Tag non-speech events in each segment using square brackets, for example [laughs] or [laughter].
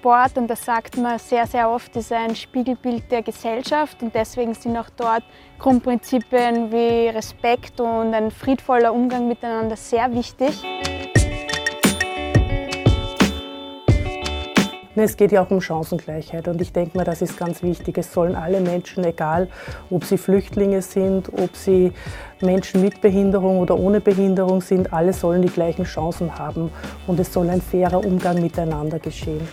Sport, und das sagt man sehr, sehr oft, ist ein Spiegelbild der Gesellschaft und deswegen sind auch dort Grundprinzipien wie Respekt und ein friedvoller Umgang miteinander sehr wichtig. Es geht ja auch um Chancengleichheit und ich denke mal, das ist ganz wichtig. Es sollen alle Menschen, egal ob sie Flüchtlinge sind, ob sie Menschen mit Behinderung oder ohne Behinderung sind, alle sollen die gleichen Chancen haben und es soll ein fairer Umgang miteinander geschehen.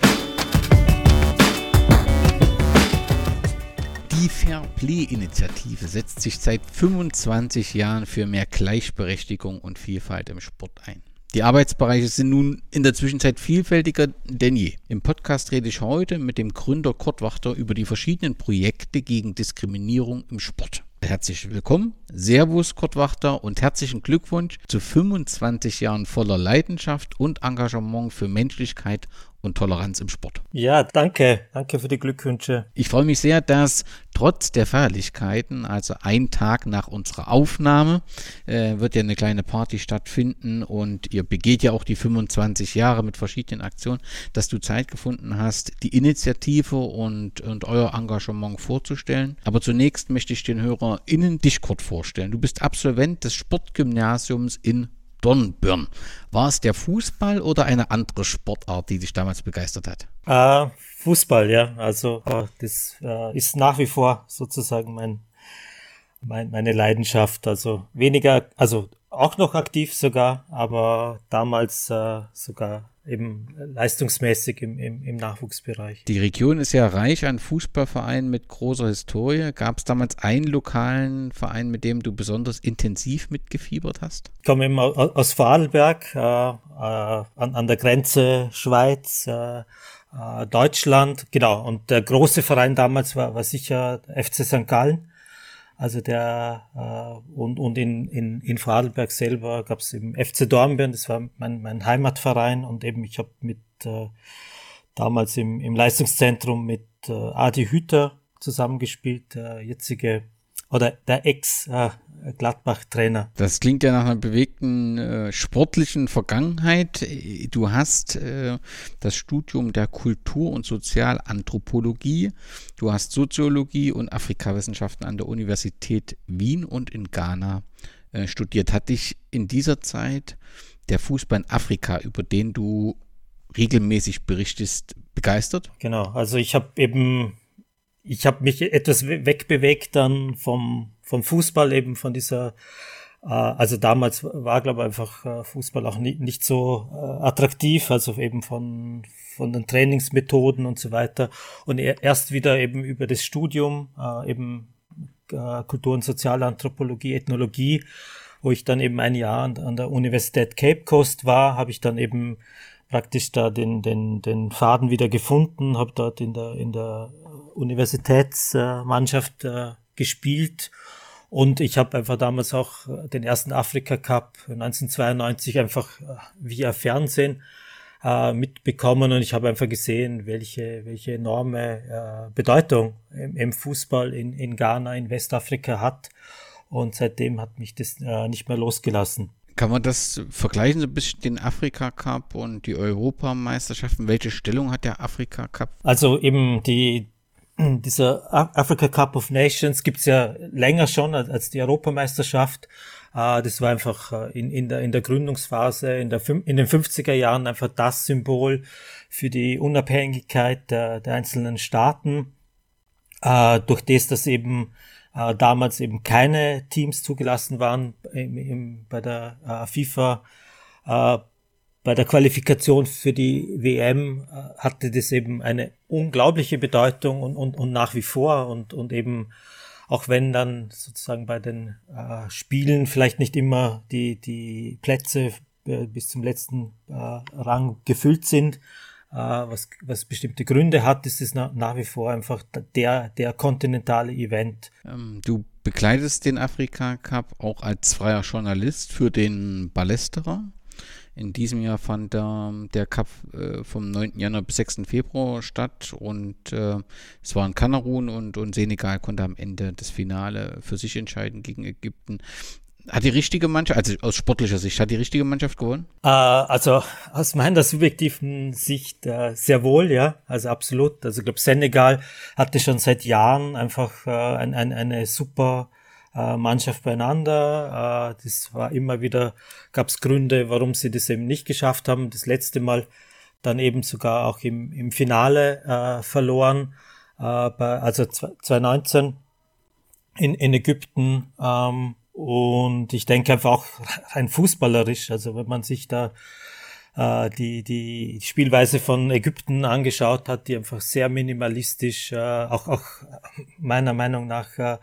Die Fair Play-Initiative setzt sich seit 25 Jahren für mehr Gleichberechtigung und Vielfalt im Sport ein. Die Arbeitsbereiche sind nun in der Zwischenzeit vielfältiger denn je. Im Podcast rede ich heute mit dem Gründer Kurt Wachter über die verschiedenen Projekte gegen Diskriminierung im Sport. Herzlich willkommen, Servus Kurt Wachter und herzlichen Glückwunsch zu 25 Jahren voller Leidenschaft und Engagement für Menschlichkeit und Toleranz im Sport. Ja, danke. Danke für die Glückwünsche. Ich freue mich sehr, dass trotz der Feierlichkeiten, also ein Tag nach unserer Aufnahme, äh, wird ja eine kleine Party stattfinden und ihr begeht ja auch die 25 Jahre mit verschiedenen Aktionen, dass du Zeit gefunden hast, die Initiative und, und euer Engagement vorzustellen. Aber zunächst möchte ich den HörerInnen dich kurz vorstellen. Du bist Absolvent des Sportgymnasiums in Dornbirn. War es der Fußball oder eine andere Sportart, die dich damals begeistert hat? Äh, Fußball, ja. Also äh, das äh, ist nach wie vor sozusagen mein, mein, meine Leidenschaft. Also weniger, also auch noch aktiv sogar, aber damals äh, sogar eben leistungsmäßig im, im, im Nachwuchsbereich. Die Region ist ja reich an Fußballvereinen mit großer Historie. Gab es damals einen lokalen Verein, mit dem du besonders intensiv mitgefiebert hast? Ich komme eben aus Vorarlberg, äh, äh, an, an der Grenze Schweiz, äh, äh Deutschland, genau. Und der große Verein damals war, war sicher FC St. Gallen. Also der äh, und, und in, in, in Vorarlberg selber gab es eben FC Dornbirn, das war mein, mein Heimatverein und eben ich habe mit äh, damals im, im Leistungszentrum mit äh, Adi Hüter zusammengespielt, der jetzige oder der Ex-Gladbach-Trainer. das klingt ja nach einer bewegten äh, sportlichen Vergangenheit. Du hast äh, das Studium der Kultur- und Sozialanthropologie, du hast Soziologie und Afrikawissenschaften an der Universität Wien und in Ghana äh, studiert. Hat dich in dieser Zeit der Fußball in Afrika, über den du regelmäßig berichtest, begeistert? Genau, also ich habe eben ich habe mich etwas wegbewegt dann vom, vom Fußball, eben von dieser, äh, also damals war, glaube ich, einfach äh, Fußball auch nie, nicht so äh, attraktiv, also eben von, von den Trainingsmethoden und so weiter. Und erst wieder eben über das Studium, eben Kultur- und Sozialanthropologie, Ethnologie, wo ich dann eben ein Jahr an der Universität Cape Coast war, habe ich dann eben praktisch da den, den, den Faden wieder gefunden, habe dort in der, in der Universitätsmannschaft äh, gespielt und ich habe einfach damals auch äh, den ersten Afrika Cup 1992 einfach äh, via Fernsehen mitbekommen und ich habe einfach gesehen, welche, welche enorme Bedeutung im, im Fußball in, in Ghana, in Westafrika hat. Und seitdem hat mich das äh, nicht mehr losgelassen. Kann man das vergleichen, so ein bisschen den Afrika Cup und die Europameisterschaften? Welche Stellung hat der Afrika Cup? Also eben die, dieser Africa Cup of Nations gibt's ja länger schon als die Europameisterschaft. Ah, das war einfach äh, in, in, der, in der Gründungsphase, in, der, in den 50er Jahren einfach das Symbol für die Unabhängigkeit der, der einzelnen Staaten, äh, durch das, dass eben äh, damals eben keine Teams zugelassen waren im, im, bei der äh, FIFA. Äh, bei der Qualifikation für die WM äh, hatte das eben eine unglaubliche Bedeutung und, und, und nach wie vor und, und eben auch wenn dann sozusagen bei den äh, Spielen vielleicht nicht immer die, die Plätze äh, bis zum letzten äh, Rang gefüllt sind, was, was bestimmte Gründe hat, ist es na, nach wie vor einfach der, der kontinentale Event. Ähm, du begleitest den Afrika Cup auch als freier Journalist für den Ballesterer. In diesem Jahr fand äh, der Cup äh, vom 9. Januar bis 6. Februar statt und äh, es waren Kamerun und, und Senegal konnte am Ende das Finale für sich entscheiden gegen Ägypten. Hat die richtige Mannschaft, also aus sportlicher Sicht, hat die richtige Mannschaft gewonnen? Äh, also aus meiner subjektiven Sicht äh, sehr wohl, ja, also absolut. Also ich glaube, Senegal hatte schon seit Jahren einfach äh, ein, ein, eine super äh, Mannschaft beieinander. Äh, das war immer wieder, gab es Gründe, warum sie das eben nicht geschafft haben. Das letzte Mal dann eben sogar auch im, im Finale äh, verloren, äh, bei, also 2019 in, in Ägypten. Ähm, und ich denke einfach auch rein fußballerisch, also wenn man sich da äh, die, die Spielweise von Ägypten angeschaut hat, die einfach sehr minimalistisch, äh, auch, auch meiner Meinung nach äh,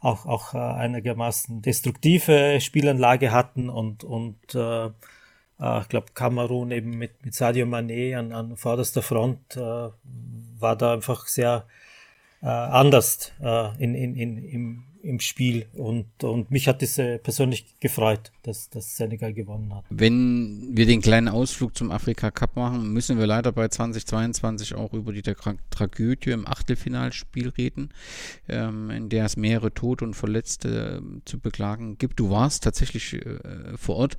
auch, auch äh, einigermaßen destruktive Spielanlage hatten und, und äh, äh, ich glaube Kamerun eben mit, mit Sadio Mané an, an vorderster Front äh, war da einfach sehr äh, anders äh, in, in, in, im, im Spiel und, und mich hat es äh, persönlich gefreut, dass, dass Senegal gewonnen hat. Wenn wir den kleinen Ausflug zum Afrika Cup machen, müssen wir leider bei 2022 auch über die Tra Tragödie im Achtelfinalspiel reden, ähm, in der es mehrere Tote und Verletzte äh, zu beklagen gibt. Du warst tatsächlich äh, vor Ort.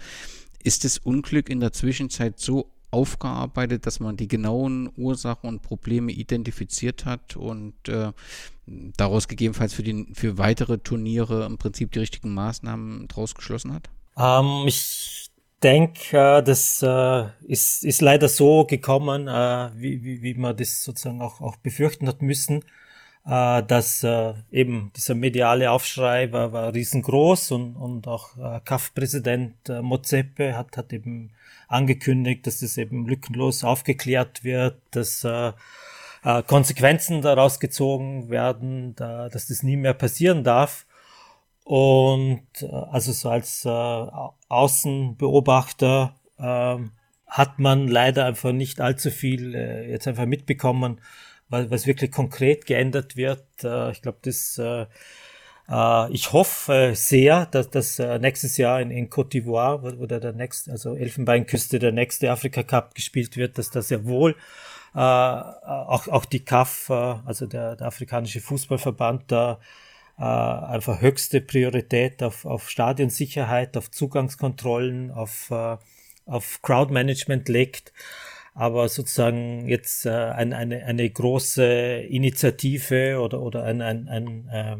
Ist das Unglück in der Zwischenzeit so aufgearbeitet, dass man die genauen Ursachen und Probleme identifiziert hat und äh, daraus gegebenenfalls für, die, für weitere Turniere im Prinzip die richtigen Maßnahmen draus geschlossen hat? Ähm, ich denke, äh, das äh, ist, ist leider so gekommen, äh, wie, wie, wie man das sozusagen auch, auch befürchten hat müssen, äh, dass äh, eben dieser mediale Aufschrei war, war riesengroß und, und auch äh, CAF-Präsident äh, Mozepe hat, hat eben angekündigt, dass das eben lückenlos aufgeklärt wird, dass äh, äh, Konsequenzen daraus gezogen werden, da, dass das nie mehr passieren darf. Und äh, also so als äh, Außenbeobachter äh, hat man leider einfach nicht allzu viel äh, jetzt einfach mitbekommen, was, was wirklich konkret geändert wird. Äh, ich glaube, das äh, äh, ich hoffe sehr, dass das äh, nächstes Jahr in, in Côte d'Ivoire, wo, der nächste, also Elfenbeinküste, der nächste Afrika Cup gespielt wird, dass das sehr wohl äh, auch, auch die CAF, äh, also der, der afrikanische Fußballverband, da äh, einfach höchste Priorität auf, auf Stadionsicherheit, auf Zugangskontrollen, auf, äh, auf Crowdmanagement legt. Aber sozusagen jetzt äh, ein, eine, eine große Initiative oder, oder ein, ein, ein äh,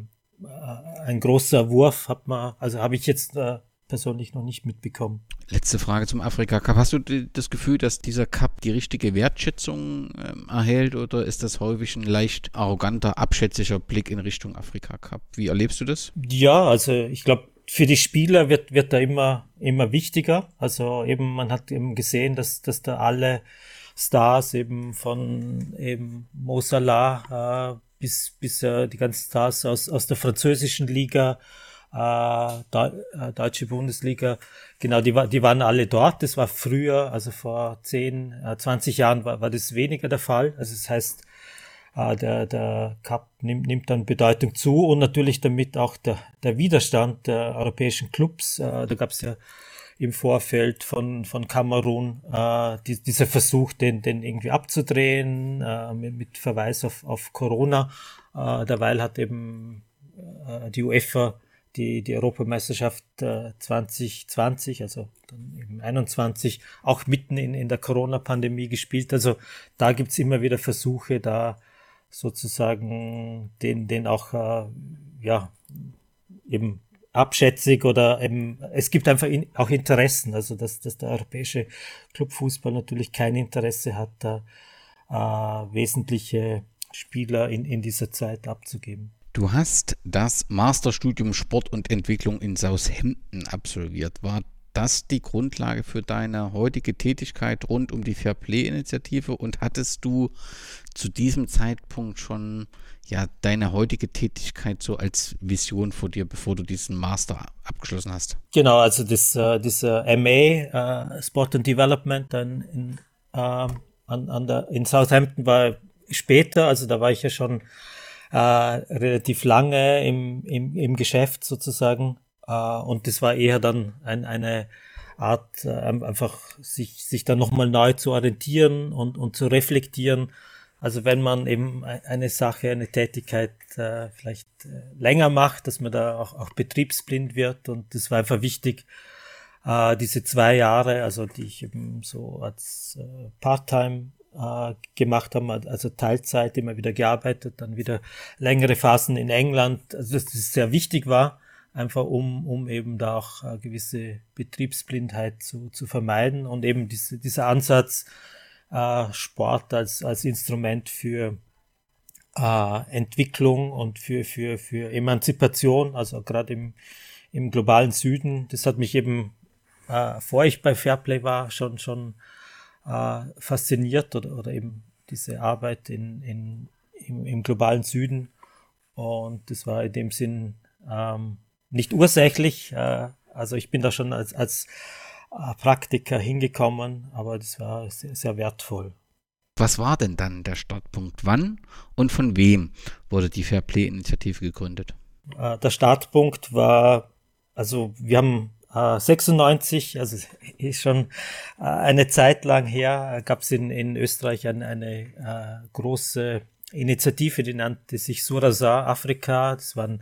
ein großer Wurf hat man, also habe ich jetzt äh, persönlich noch nicht mitbekommen. Letzte Frage zum Afrika Cup. Hast du das Gefühl, dass dieser Cup die richtige Wertschätzung ähm, erhält oder ist das häufig ein leicht arroganter, abschätziger Blick in Richtung Afrika Cup? Wie erlebst du das? Ja, also ich glaube, für die Spieler wird, wird da immer, immer wichtiger. Also eben, man hat eben gesehen, dass, dass da alle Stars eben von eben Mo Salah äh, bis, bis äh, die ganzen Stars aus, aus der französischen Liga, äh, da, äh, deutsche Bundesliga, genau, die, die waren alle dort. Das war früher, also vor 10, äh, 20 Jahren war, war das weniger der Fall. Also das heißt, äh, der, der Cup nimmt, nimmt dann Bedeutung zu und natürlich damit auch der, der Widerstand der europäischen Clubs. Äh, da gab es ja im Vorfeld von, von Kamerun, äh, die, dieser Versuch, den, den irgendwie abzudrehen, äh, mit, mit Verweis auf, auf Corona. Äh, derweil hat eben äh, die UEFA die, die Europameisterschaft äh, 2020, also dann eben 21, auch mitten in, in der Corona-Pandemie gespielt. Also da gibt's immer wieder Versuche, da sozusagen den, den auch äh, ja eben abschätzig oder eben, es gibt einfach in, auch Interessen, also dass, dass der europäische Clubfußball natürlich kein Interesse hat, da äh, wesentliche Spieler in, in dieser Zeit abzugeben. Du hast das Masterstudium Sport und Entwicklung in Southampton absolviert. War das die Grundlage für deine heutige Tätigkeit rund um die Fairplay-Initiative und hattest du zu diesem Zeitpunkt schon ja deine heutige Tätigkeit so als Vision vor dir, bevor du diesen Master abgeschlossen hast? Genau, also das, äh, das MA äh, Sport and Development dann in, äh, an, an der, in Southampton war später, also da war ich ja schon äh, relativ lange im, im, im Geschäft sozusagen und das war eher dann ein, eine Art, äh, einfach sich, sich dann nochmal neu zu orientieren und, und zu reflektieren Also wenn man eben eine Sache, eine Tätigkeit äh, vielleicht äh, länger macht, dass man da auch, auch betriebsblind wird. Und das war einfach wichtig, äh, diese zwei Jahre, also die ich eben so als äh, Part-Time äh, gemacht habe, also Teilzeit immer wieder gearbeitet, dann wieder längere Phasen in England, also dass das sehr wichtig war, einfach um, um eben da auch äh, gewisse Betriebsblindheit zu, zu vermeiden und eben diese, dieser Ansatz, äh, Sport als, als Instrument für äh, Entwicklung und für, für, für Emanzipation, also gerade im, im globalen Süden, das hat mich eben, äh, vor ich bei Fairplay war, schon, schon äh, fasziniert oder, oder eben diese Arbeit in, in, im, im globalen Süden. Und das war in dem Sinn ähm, nicht ursächlich. Äh, also ich bin da schon als, als äh, Praktiker hingekommen, aber das war sehr, sehr wertvoll. Was war denn dann der Startpunkt? Wann und von wem wurde die Fairplay-Initiative gegründet? Äh, der Startpunkt war, also wir haben 96, also [laughs] ist schon eine Zeit lang her, gab es in, in Österreich eine, eine große Initiative, die nannte sich Surasa Afrika. Das waren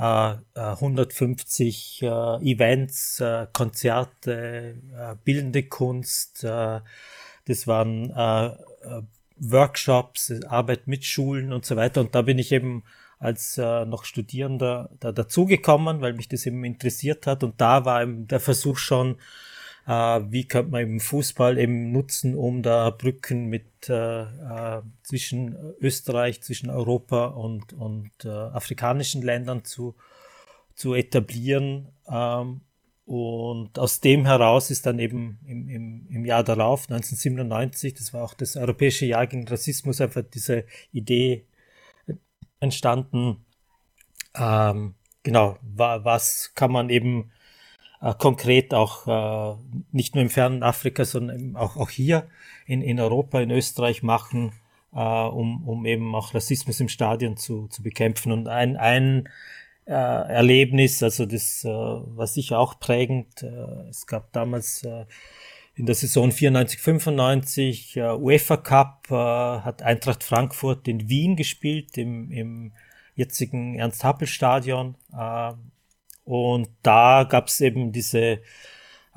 150 äh, äh, Events, äh, Konzerte, bildende Kunst. das waren Workshops, Arbeit mit Schulen und so weiter. Und da bin ich eben als äh, noch Studierender da dazugekommen, weil mich das eben interessiert hat. Und da war eben der Versuch schon, äh, wie könnte man eben Fußball eben nutzen, um da Brücken mit äh, äh, zwischen Österreich, zwischen Europa und, und äh, afrikanischen Ländern zu, zu etablieren. Ähm, und aus dem heraus ist dann eben im, im, im Jahr darauf, 1997, das war auch das Europäische Jahr gegen Rassismus, einfach diese Idee entstanden. Ähm, genau, wa, was kann man eben äh, konkret auch äh, nicht nur im fernen Afrika, sondern auch, auch hier in, in Europa, in Österreich machen, äh, um, um eben auch Rassismus im Stadion zu, zu bekämpfen. Und ein, ein äh, Erlebnis, also das äh, war sicher auch prägend. Äh, es gab damals äh, in der Saison 94, 95 äh, UEFA Cup, äh, hat Eintracht Frankfurt in Wien gespielt, im, im jetzigen Ernst-Happel-Stadion. Äh, und da gab es eben diese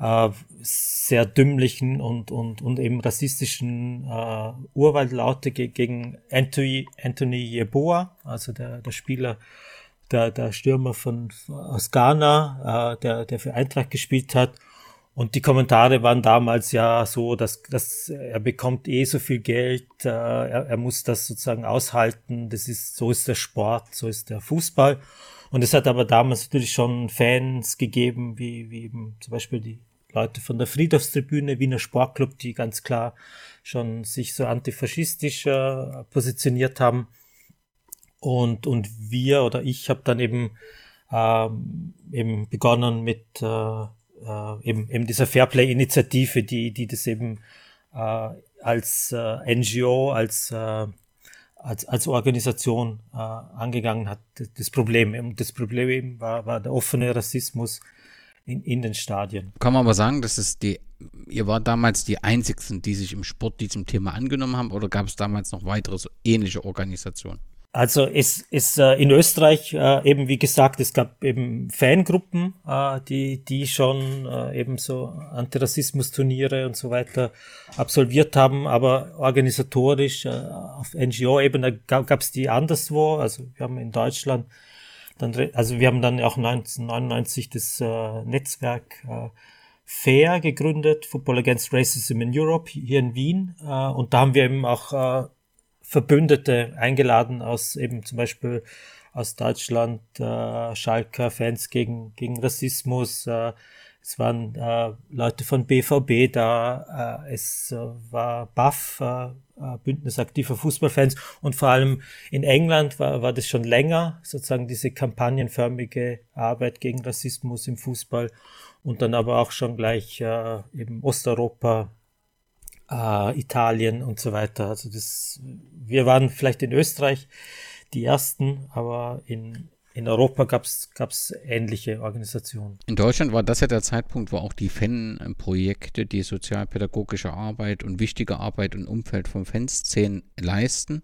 äh, sehr dümmlichen und, und, und eben rassistischen äh, Urwaldlaute ge gegen Anthony, Anthony Yeboah, also der, der Spieler, der, der Stürmer von, aus Ghana, äh, der, der für Eintracht gespielt hat. Und die Kommentare waren damals ja so, dass, dass er bekommt eh so viel Geld, äh, er, er muss das sozusagen aushalten. Das ist so ist der Sport, so ist der Fußball. Und es hat aber damals natürlich schon Fans gegeben, wie, wie eben zum Beispiel die Leute von der Friedhofstribüne, Wiener Sportclub, die ganz klar schon sich so antifaschistisch äh, positioniert haben. Und, und wir oder ich habe dann eben, ähm, eben begonnen mit äh, äh, eben, eben dieser Fairplay-Initiative, die, die das eben äh, als äh, NGO, als äh, als, als Organisation äh, angegangen hat, das Problem. Und das Problem eben war, war der offene Rassismus in, in den Stadien. Kann man aber sagen, dass es die, ihr war damals die einzigsten, die sich im Sport diesem Thema angenommen haben, oder gab es damals noch weitere so ähnliche Organisationen? Also es ist äh, in Österreich äh, eben wie gesagt, es gab eben Fangruppen, äh, die die schon äh, eben so Antirassismus-Turniere und so weiter absolviert haben, aber organisatorisch äh, auf NGO-Ebene gab es die anderswo. Also wir haben in Deutschland dann, also wir haben dann auch 1999 das äh, Netzwerk äh, FAIR gegründet, Football Against Racism in Europe hier in Wien, äh, und da haben wir eben auch äh, Verbündete eingeladen aus eben zum Beispiel aus Deutschland, äh, Schalker Fans gegen, gegen Rassismus. Äh, es waren äh, Leute von BVB da, äh, es äh, war BAF, äh, äh, Bündnis aktiver Fußballfans und vor allem in England war, war das schon länger, sozusagen diese kampagnenförmige Arbeit gegen Rassismus im Fußball und dann aber auch schon gleich äh, eben Osteuropa, äh, Italien und so weiter. Also das, wir waren vielleicht in Österreich die ersten, aber in, in Europa gab es ähnliche Organisationen. In Deutschland war das ja der Zeitpunkt, wo auch die Fanprojekte, die sozialpädagogische Arbeit und wichtige Arbeit im Umfeld von Fanszenen leisten.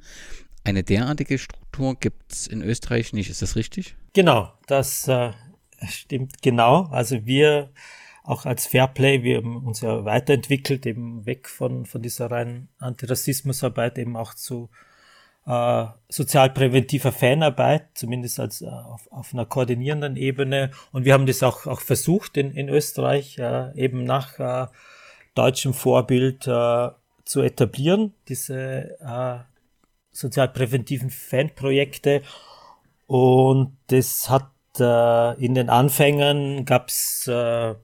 Eine derartige Struktur gibt es in Österreich nicht, ist das richtig? Genau, das äh, stimmt genau. Also wir auch als Fairplay, wir haben uns ja weiterentwickelt, eben weg von, von dieser reinen Antirassismusarbeit eben auch zu äh, sozialpräventiver Fanarbeit, zumindest als äh, auf, auf einer koordinierenden Ebene. Und wir haben das auch, auch versucht in, in Österreich äh, eben nach äh, deutschem Vorbild äh, zu etablieren, diese äh, sozialpräventiven Fanprojekte. Und das hat äh, in den Anfängen gab's äh,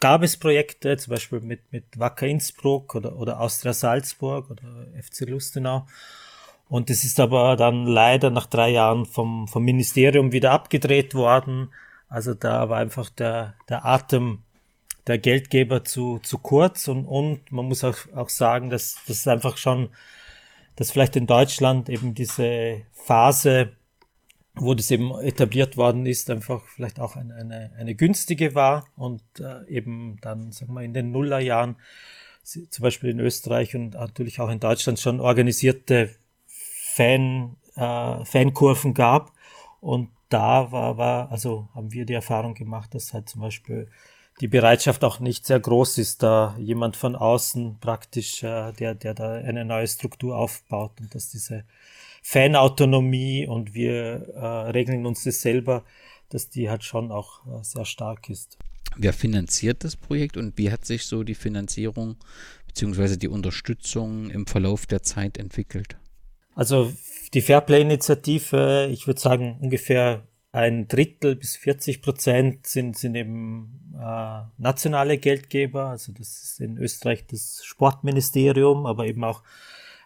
gab es Projekte, zum Beispiel mit, mit Wacker Innsbruck oder, oder Austria Salzburg oder FC Lustenau. Und das ist aber dann leider nach drei Jahren vom, vom Ministerium wieder abgedreht worden. Also da war einfach der, der Atem der Geldgeber zu, zu kurz und, und man muss auch, auch sagen, dass das einfach schon, dass vielleicht in Deutschland eben diese Phase, wo das eben etabliert worden ist, einfach vielleicht auch eine, eine, eine günstige war und äh, eben dann, sagen wir, in den Nullerjahren zum Beispiel in Österreich und natürlich auch in Deutschland schon organisierte Fan, äh, Fankurven gab. Und da war, war, also haben wir die Erfahrung gemacht, dass halt zum Beispiel die Bereitschaft auch nicht sehr groß ist, da jemand von außen praktisch, äh, der, der da eine neue Struktur aufbaut und dass diese Fanautonomie und wir äh, regeln uns das selber, dass die halt schon auch äh, sehr stark ist. Wer finanziert das Projekt und wie hat sich so die Finanzierung bzw. die Unterstützung im Verlauf der Zeit entwickelt? Also die Fairplay-Initiative, ich würde sagen ungefähr ein Drittel bis 40 Prozent sind, sind eben äh, nationale Geldgeber. Also das ist in Österreich das Sportministerium, aber eben auch,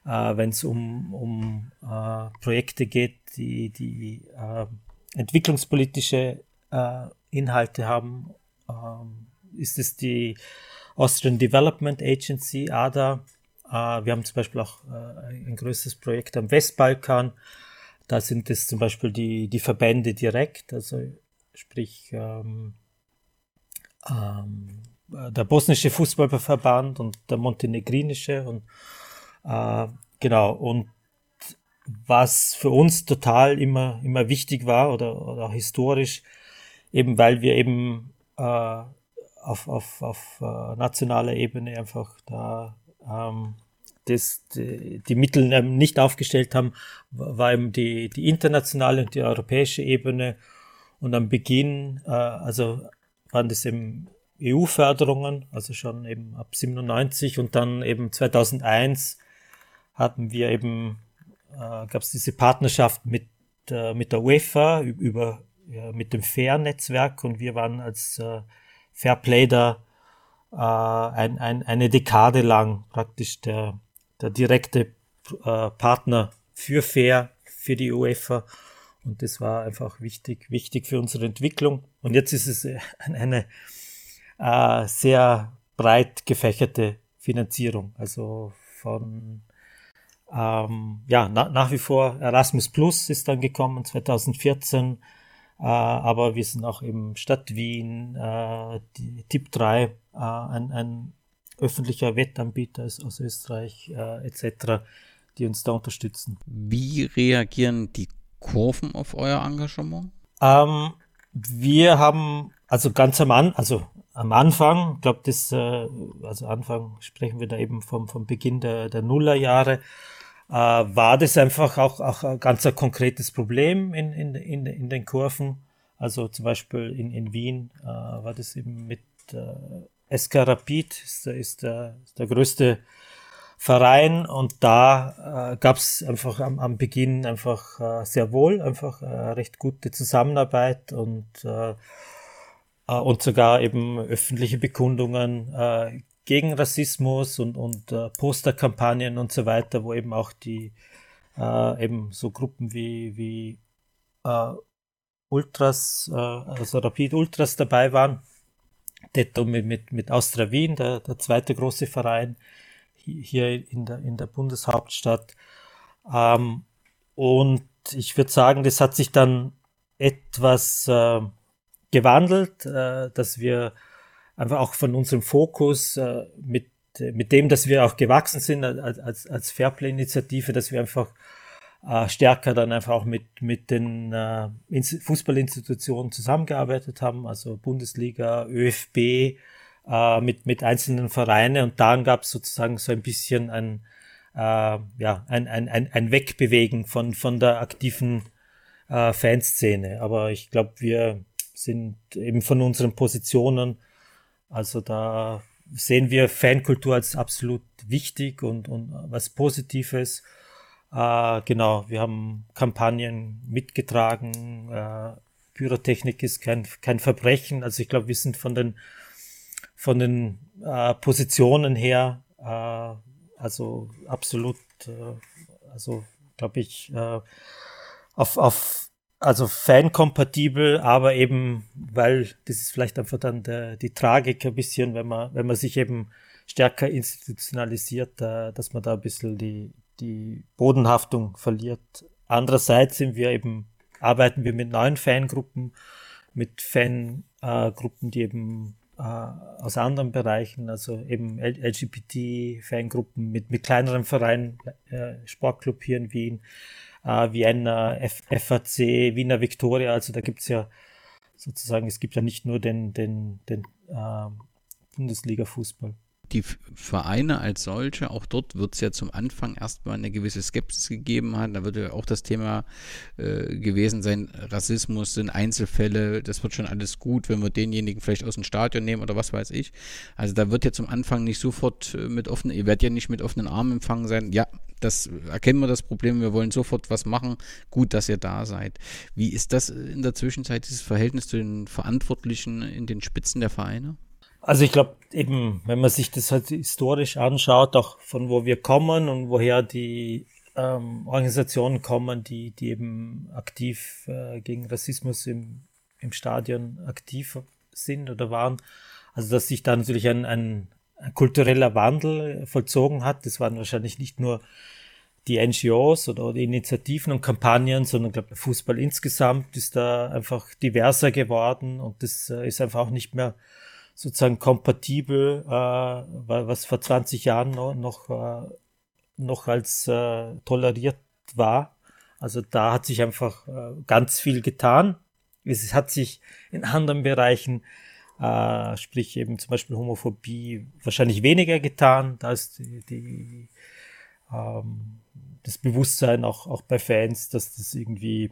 äh, wenn es um, um äh, Projekte geht, die, die äh, entwicklungspolitische äh, Inhalte haben, äh, ist es die Austrian Development Agency, ADA, äh, wir haben zum Beispiel auch äh, ein größeres Projekt am Westbalkan. Da sind es zum Beispiel die, die Verbände direkt, also sprich ähm, ähm, der bosnische Fußballverband und der montenegrinische und äh, genau und was für uns total immer immer wichtig war oder, oder historisch eben weil wir eben äh, auf, auf, auf äh, nationaler Ebene einfach da ähm, das, die, die Mittel ähm, nicht aufgestellt haben, war eben die, die internationale und die europäische Ebene. Und am Beginn, äh, also waren das eben EU-Förderungen, also schon eben ab 97 und dann eben 2001 hatten wir eben, äh, gab es diese Partnerschaft mit, äh, mit der UEFA über, ja, mit dem Fair-Netzwerk und wir waren als äh, Fairplay da äh, ein, ein, eine Dekade lang praktisch der, der direkte äh, Partner für Fair, für die UEFA. Und das war einfach wichtig, wichtig für unsere Entwicklung. Und jetzt ist es äh, [laughs] eine, äh, sehr breit gefächerte Finanzierung. Also von ähm, ja, na, nach wie vor Erasmus Plus ist dann gekommen 2014 äh, aber wir sind auch im Stadt Wien, äh, die Tipp 3, äh, ein, ein öffentlicher Wettanbieter ist aus Österreich äh, etc., die uns da unterstützen. Wie reagieren die Kurven auf euer Engagement? Ähm, wir haben also ganz am An also am Anfang, ich glaube, das, äh, also Anfang sprechen wir da eben vom, vom Beginn der, der Nullerjahre, äh, war das einfach auch, auch ein ganz ein konkretes Problem in, in, in, in den Kurven. Also zum Beispiel in, in Wien äh, war das eben mit äh, SK Rapid, ist, ist, der, ist der größte Verein und da äh, gab es einfach am, am Beginn einfach äh, sehr wohl einfach äh, recht gute Zusammenarbeit und äh, und sogar eben öffentliche Bekundungen äh, gegen Rassismus und, und äh, Posterkampagnen und so weiter, wo eben auch die äh, eben so Gruppen wie, wie äh, Ultras, äh, also Rapid Ultras dabei waren. Detto mit, mit, mit Austria Wien, der, der zweite große Verein hier in der, in der Bundeshauptstadt. Ähm, und ich würde sagen, das hat sich dann etwas äh, gewandelt, äh, dass wir einfach auch von unserem Fokus äh, mit, mit dem, dass wir auch gewachsen sind als, als, Fairplay-Initiative, dass wir einfach äh, stärker dann einfach auch mit, mit den Fußballinstitutionen zusammengearbeitet haben, also Bundesliga, ÖFB, mit, mit einzelnen Vereinen und dann gab es sozusagen so ein bisschen ein, ja, ein, ein, ein, Wegbewegen von, von der aktiven Fanszene. Aber ich glaube, wir sind eben von unseren Positionen, also da sehen wir Fankultur als absolut wichtig und, und was Positives. Äh, genau, wir haben Kampagnen mitgetragen. Äh, Pyrotechnik ist kein, kein Verbrechen. Also ich glaube, wir sind von den, von den äh, Positionen her, äh, also absolut, äh, also glaube ich, äh, auf, auf also fankompatibel, aber eben, weil das ist vielleicht einfach dann der, die Tragik ein bisschen, wenn man, wenn man sich eben stärker institutionalisiert, äh, dass man da ein bisschen die, die Bodenhaftung verliert. Andererseits sind wir eben, arbeiten wir mit neuen Fangruppen, mit Fangruppen, äh, die eben äh, aus anderen Bereichen, also eben LGBT-Fangruppen mit, mit kleineren Vereinen, äh, Sportclub hier in Wien, äh, Vienna, F FAC, Wiener Victoria, also da gibt's ja sozusagen, es gibt ja nicht nur den, den, den äh, Bundesliga-Fußball die Vereine als solche, auch dort wird es ja zum Anfang erstmal eine gewisse Skepsis gegeben haben. Da wird ja auch das Thema äh, gewesen sein, Rassismus sind Einzelfälle, das wird schon alles gut, wenn wir denjenigen vielleicht aus dem Stadion nehmen oder was weiß ich. Also da wird ja zum Anfang nicht sofort äh, mit offenen, ihr werdet ja nicht mit offenen Armen empfangen sein. Ja, das erkennen wir das Problem, wir wollen sofort was machen. Gut, dass ihr da seid. Wie ist das in der Zwischenzeit, dieses Verhältnis zu den Verantwortlichen in den Spitzen der Vereine? Also ich glaube eben, wenn man sich das halt historisch anschaut, auch von wo wir kommen und woher die ähm, Organisationen kommen, die, die eben aktiv äh, gegen Rassismus im, im Stadion aktiv sind oder waren. Also dass sich da natürlich ein, ein, ein kultureller Wandel vollzogen hat. Das waren wahrscheinlich nicht nur die NGOs oder die Initiativen und Kampagnen, sondern glaube, Fußball insgesamt ist da einfach diverser geworden und das äh, ist einfach auch nicht mehr sozusagen kompatibel, äh, was vor 20 Jahren noch, noch, äh, noch als äh, toleriert war. Also da hat sich einfach äh, ganz viel getan. Es hat sich in anderen Bereichen, äh, sprich eben zum Beispiel Homophobie, wahrscheinlich weniger getan. Da ist die, die ähm, das Bewusstsein auch, auch bei Fans, dass das irgendwie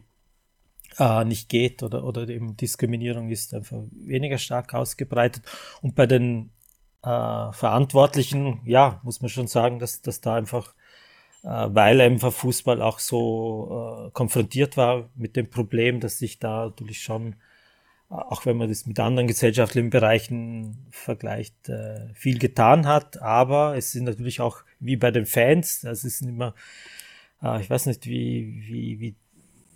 äh, nicht geht oder, oder eben Diskriminierung ist einfach weniger stark ausgebreitet. Und bei den äh, Verantwortlichen, ja, muss man schon sagen, dass, dass da einfach, äh, weil einfach Fußball auch so äh, konfrontiert war mit dem Problem, dass sich da natürlich schon, äh, auch wenn man das mit anderen gesellschaftlichen Bereichen vergleicht, äh, viel getan hat. Aber es sind natürlich auch wie bei den Fans, das ist immer, äh, ich weiß nicht, wie, wie, wie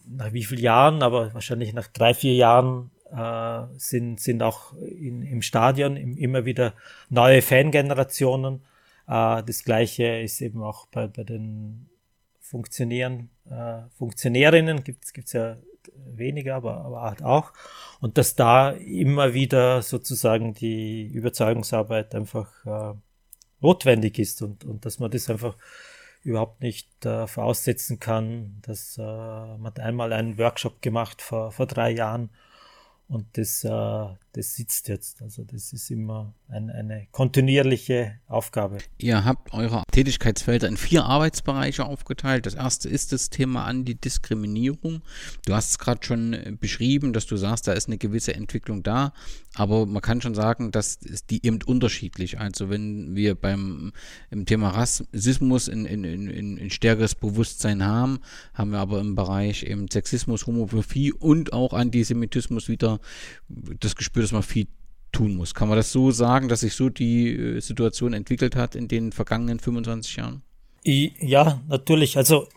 nach wie vielen Jahren, aber wahrscheinlich nach drei, vier Jahren äh, sind, sind auch in, im Stadion im, immer wieder neue Fangenerationen. Äh, das gleiche ist eben auch bei, bei den Funktionären, äh, Funktionärinnen gibt es ja weniger, aber, aber halt auch. Und dass da immer wieder sozusagen die Überzeugungsarbeit einfach äh, notwendig ist und, und dass man das einfach überhaupt nicht äh, voraussetzen kann, dass äh, man einmal einen Workshop gemacht vor, vor drei Jahren und das, äh, das sitzt jetzt. Also das ist immer ein, eine kontinuierliche Aufgabe. Ihr habt eure Tätigkeitsfelder in vier Arbeitsbereiche aufgeteilt. Das erste ist das Thema Antidiskriminierung. Du hast es gerade schon äh, beschrieben, dass du sagst, da ist eine gewisse Entwicklung da, aber man kann schon sagen, dass die eben unterschiedlich. Also wenn wir beim im Thema Rassismus in, in, in, in stärkeres Bewusstsein haben, haben wir aber im Bereich eben Sexismus, Homophobie und auch Antisemitismus wieder das Gespür, dass man viel tun muss. Kann man das so sagen, dass sich so die äh, Situation entwickelt hat in den vergangenen 25 Jahren? Ja, natürlich. Also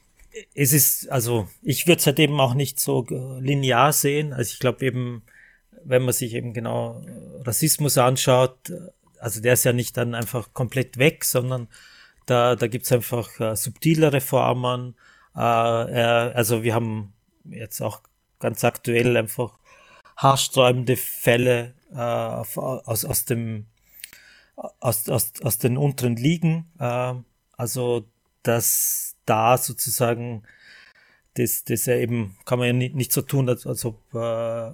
es ist, also ich würde es halt eben auch nicht so linear sehen. Also ich glaube eben, wenn man sich eben genau Rassismus anschaut, also der ist ja nicht dann einfach komplett weg, sondern da, da gibt es einfach äh, subtilere Formen. Äh, äh, also wir haben jetzt auch ganz aktuell einfach haarsträubende Fälle äh, aus, aus dem aus, aus, aus den unteren Ligen. Äh, also dass da sozusagen das, das ja eben kann man ja nicht, nicht so tun, als, als ob äh,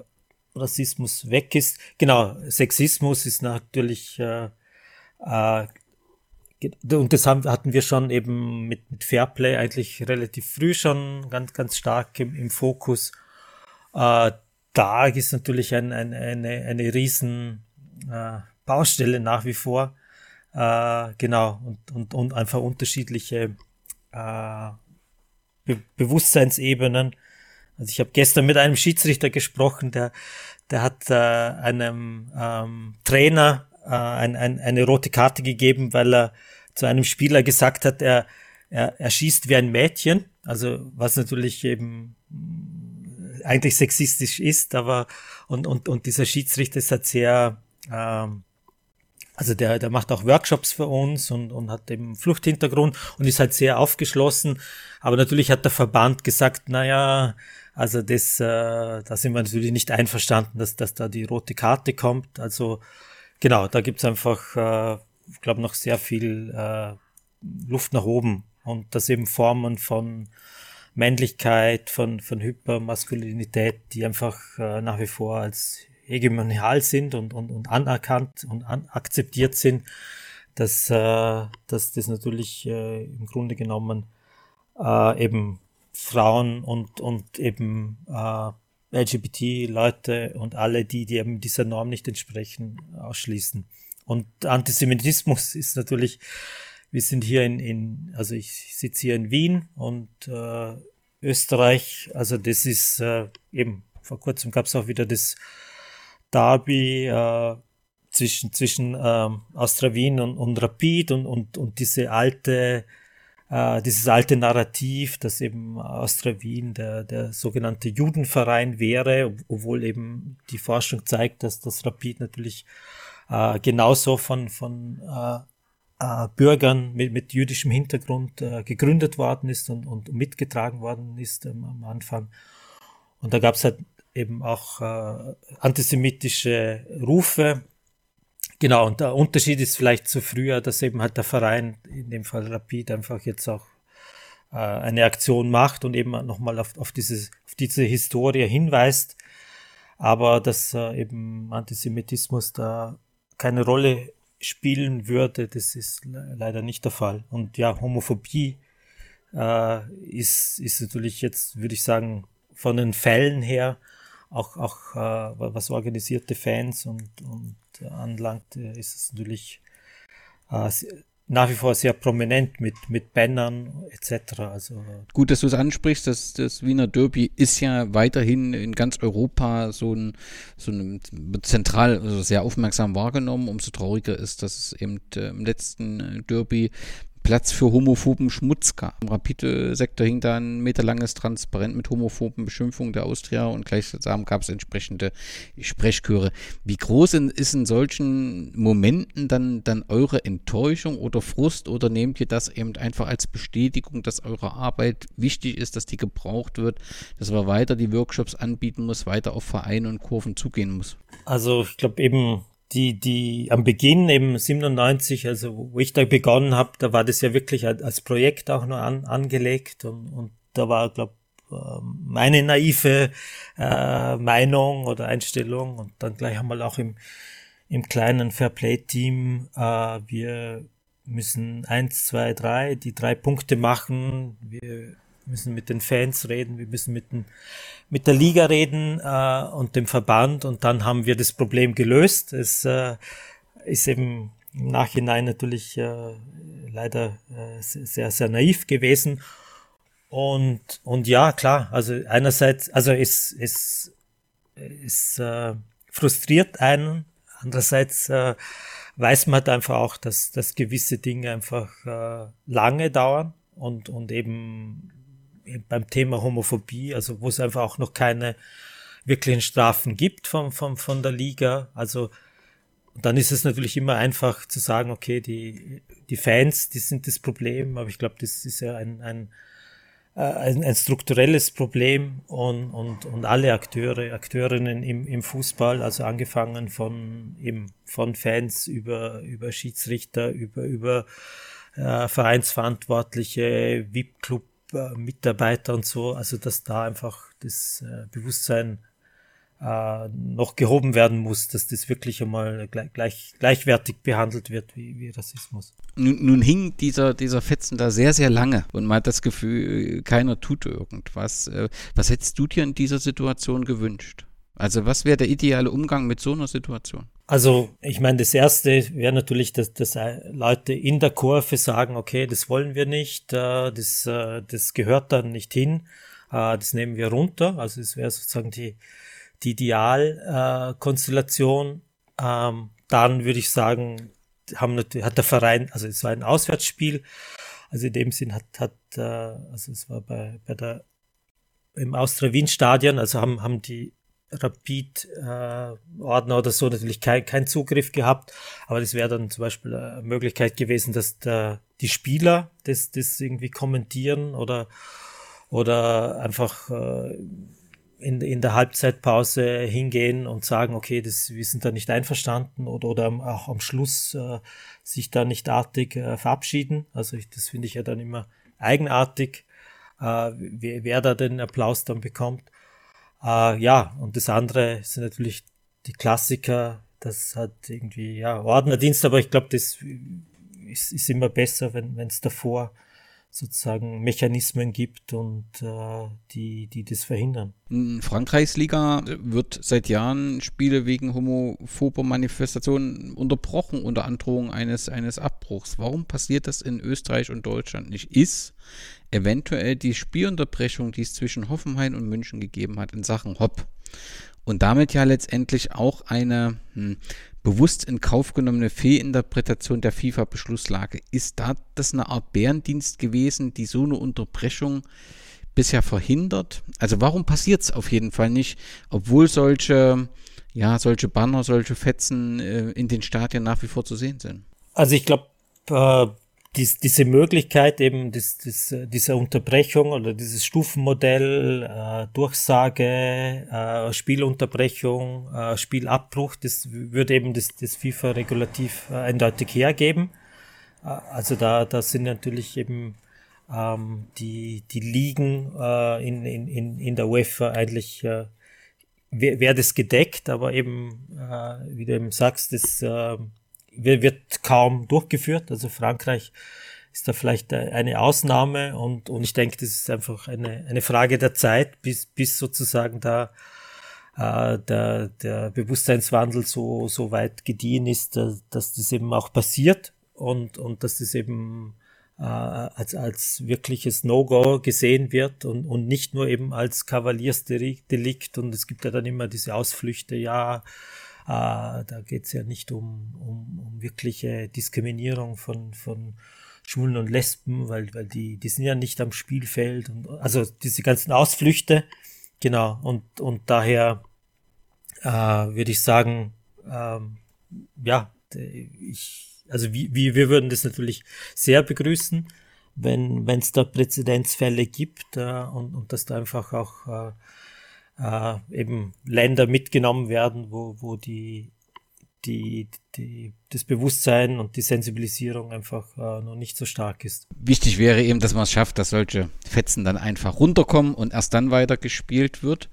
Rassismus weg ist. Genau, Sexismus ist natürlich äh, äh, und das haben, hatten wir schon eben mit, mit Fairplay eigentlich relativ früh schon ganz, ganz stark im, im Fokus. Äh, da ist natürlich ein, ein, eine, eine riesen äh, Baustelle nach wie vor. Äh, genau, und, und, und einfach unterschiedliche äh, Be Bewusstseinsebenen. Also ich habe gestern mit einem Schiedsrichter gesprochen, der, der hat äh, einem ähm, Trainer äh, ein, ein, eine rote Karte gegeben, weil er zu einem Spieler gesagt hat, er, er, er schießt wie ein Mädchen. Also was natürlich eben eigentlich sexistisch ist, aber und, und, und dieser Schiedsrichter ist halt sehr, ähm, also der, der macht auch Workshops für uns und, und hat eben Fluchthintergrund und ist halt sehr aufgeschlossen. Aber natürlich hat der Verband gesagt, naja, also das, äh, da sind wir natürlich nicht einverstanden, dass, dass da die rote Karte kommt. Also genau, da gibt's einfach, äh, ich glaube, noch sehr viel äh, Luft nach oben. Und das eben Formen von Männlichkeit, von, von Hypermaskulinität, die einfach äh, nach wie vor als hegemonial sind und, und, und anerkannt und an, akzeptiert sind, dass, äh, dass das natürlich äh, im Grunde genommen äh, eben Frauen und, und eben äh, LGBT-Leute und alle, die, die eben dieser Norm nicht entsprechen, ausschließen. Und Antisemitismus ist natürlich, wir sind hier in, in also ich sitze hier in Wien und äh, Österreich, also das ist äh, eben, vor kurzem gab es auch wieder das Derby äh, zwischen, zwischen ähm, Astra Wien und, und Rapid und, und, und diese alte äh, dieses alte Narrativ, dass eben Astra Wien der, der sogenannte Judenverein wäre, obwohl eben die Forschung zeigt, dass das Rapid natürlich äh, genauso von, von äh, äh, Bürgern mit, mit jüdischem Hintergrund äh, gegründet worden ist und, und mitgetragen worden ist ähm, am Anfang. Und da gab es halt eben auch äh, antisemitische Rufe Genau, und der Unterschied ist vielleicht zu früher, dass eben halt der Verein, in dem Fall Rapid, einfach jetzt auch äh, eine Aktion macht und eben nochmal auf, auf, diese, auf diese Historie hinweist, aber dass äh, eben Antisemitismus da keine Rolle spielen würde, das ist leider nicht der Fall. Und ja, Homophobie äh, ist, ist natürlich jetzt, würde ich sagen, von den Fällen her auch, auch äh, was organisierte Fans und, und anlangt, ist es natürlich äh, nach wie vor sehr prominent mit, mit Bannern etc. Also Gut, dass du es ansprichst, das, das Wiener Derby ist ja weiterhin in ganz Europa so ein, so ein zentral, also sehr aufmerksam wahrgenommen. Umso trauriger ist, dass es eben äh, im letzten Derby Platz für homophoben Schmutz gab. Im Rapide-Sektor hing da ein meterlanges Transparent mit homophoben Beschimpfungen der Austria und gleichsam gab es entsprechende Sprechchöre. Wie groß ist in solchen Momenten dann, dann eure Enttäuschung oder Frust oder nehmt ihr das eben einfach als Bestätigung, dass eure Arbeit wichtig ist, dass die gebraucht wird, dass man weiter die Workshops anbieten muss, weiter auf Vereine und Kurven zugehen muss? Also ich glaube eben die, die am Beginn eben 97, also wo ich da begonnen habe, da war das ja wirklich als Projekt auch nur an, angelegt und, und da war, glaube ähm, meine naive äh, Meinung oder Einstellung und dann gleich einmal auch im, im kleinen Fairplay-Team, äh, wir müssen eins, zwei, drei, die drei Punkte machen, wir müssen mit den Fans reden, wir müssen mit, den, mit der Liga reden äh, und dem Verband und dann haben wir das Problem gelöst. Es äh, ist eben im Nachhinein natürlich äh, leider äh, sehr, sehr naiv gewesen. Und, und ja, klar, also einerseits, also es, es, es äh, frustriert einen, andererseits äh, weiß man halt einfach auch, dass, dass gewisse Dinge einfach äh, lange dauern und, und eben beim Thema Homophobie, also wo es einfach auch noch keine wirklichen Strafen gibt von, von, von der Liga. Also dann ist es natürlich immer einfach zu sagen, okay, die, die Fans, die sind das Problem, aber ich glaube, das ist ja ein, ein, äh, ein, ein strukturelles Problem und, und, und alle Akteure, Akteurinnen im, im Fußball, also angefangen von eben von Fans über, über Schiedsrichter, über, über äh, Vereinsverantwortliche, VIP-Club, Mitarbeiter und so, also dass da einfach das äh, Bewusstsein äh, noch gehoben werden muss, dass das wirklich einmal gleich, gleich, gleichwertig behandelt wird wie, wie Rassismus. Nun, nun, hing dieser, dieser Fetzen da sehr, sehr lange und man hat das Gefühl, keiner tut irgendwas. Äh, was hättest du dir in dieser Situation gewünscht? Also was wäre der ideale Umgang mit so einer Situation? Also ich meine, das Erste wäre natürlich, dass, dass Leute in der Kurve sagen, okay, das wollen wir nicht, äh, das, äh, das gehört dann nicht hin, das nehmen wir runter. Also es wäre sozusagen die, die Idealkonstellation. Äh, ähm, dann würde ich sagen, haben hat der Verein, also es war ein Auswärtsspiel, also in dem Sinn hat, hat äh, also es war bei, bei der im Austria-Wien-Stadion, also haben, haben die Rapid-Ordner äh, oder so natürlich kein, kein Zugriff gehabt, aber das wäre dann zum Beispiel eine Möglichkeit gewesen, dass der, die Spieler das, das irgendwie kommentieren oder, oder einfach äh, in, in der Halbzeitpause hingehen und sagen, okay, das, wir sind da nicht einverstanden oder, oder auch am Schluss äh, sich da nicht artig äh, verabschieden. Also ich, das finde ich ja dann immer eigenartig, äh, wer, wer da den Applaus dann bekommt. Äh, ja, und das andere sind natürlich die Klassiker. Das hat irgendwie, ja, Ordnerdienst, aber ich glaube, das ist, ist immer besser, wenn es davor sozusagen Mechanismen gibt und äh, die, die das verhindern. In Frankreichs Liga wird seit Jahren Spiele wegen homophober Manifestationen unterbrochen unter Androhung eines, eines Abbruchs. Warum passiert das in Österreich und Deutschland nicht? Ist eventuell die Spielunterbrechung, die es zwischen Hoffenheim und München gegeben hat in Sachen Hopp und damit ja letztendlich auch eine hm, bewusst in Kauf genommene Fehlinterpretation der FIFA-Beschlusslage. Ist da das eine Art Bärendienst gewesen, die so eine Unterbrechung bisher verhindert? Also warum passiert es auf jeden Fall nicht, obwohl solche, ja, solche Banner, solche Fetzen äh, in den Stadien nach wie vor zu sehen sind? Also ich glaube, äh, dies, diese Möglichkeit eben des, des, dieser Unterbrechung oder dieses Stufenmodell, äh, Durchsage, äh, Spielunterbrechung, äh, Spielabbruch, das würde eben das, das FIFA-Regulativ äh, eindeutig hergeben. Äh, also da, da sind natürlich eben ähm, die, die Ligen äh, in, in, in der UEFA eigentlich äh, wäre das gedeckt, aber eben, äh, wie du eben sagst, das äh, wird kaum durchgeführt. Also Frankreich ist da vielleicht eine Ausnahme und, und ich denke, das ist einfach eine, eine Frage der Zeit, bis, bis sozusagen da äh, der, der Bewusstseinswandel so, so weit gediehen ist, dass, dass das eben auch passiert und, und dass das eben äh, als, als wirkliches No-Go gesehen wird und, und nicht nur eben als Kavaliersdelikt und es gibt ja dann immer diese Ausflüchte, ja, da geht es ja nicht um, um, um wirkliche Diskriminierung von, von Schwulen und Lesben, weil, weil die, die sind ja nicht am Spielfeld und also diese ganzen Ausflüchte, genau, und, und daher äh, würde ich sagen, ähm, ja, ich, also wie, wie, wir würden das natürlich sehr begrüßen, wenn es da Präzedenzfälle gibt äh, und, und dass da einfach auch äh, äh, eben Länder mitgenommen werden, wo, wo die, die, die, das Bewusstsein und die Sensibilisierung einfach äh, noch nicht so stark ist. Wichtig wäre eben, dass man es schafft, dass solche Fetzen dann einfach runterkommen und erst dann weiter gespielt wird.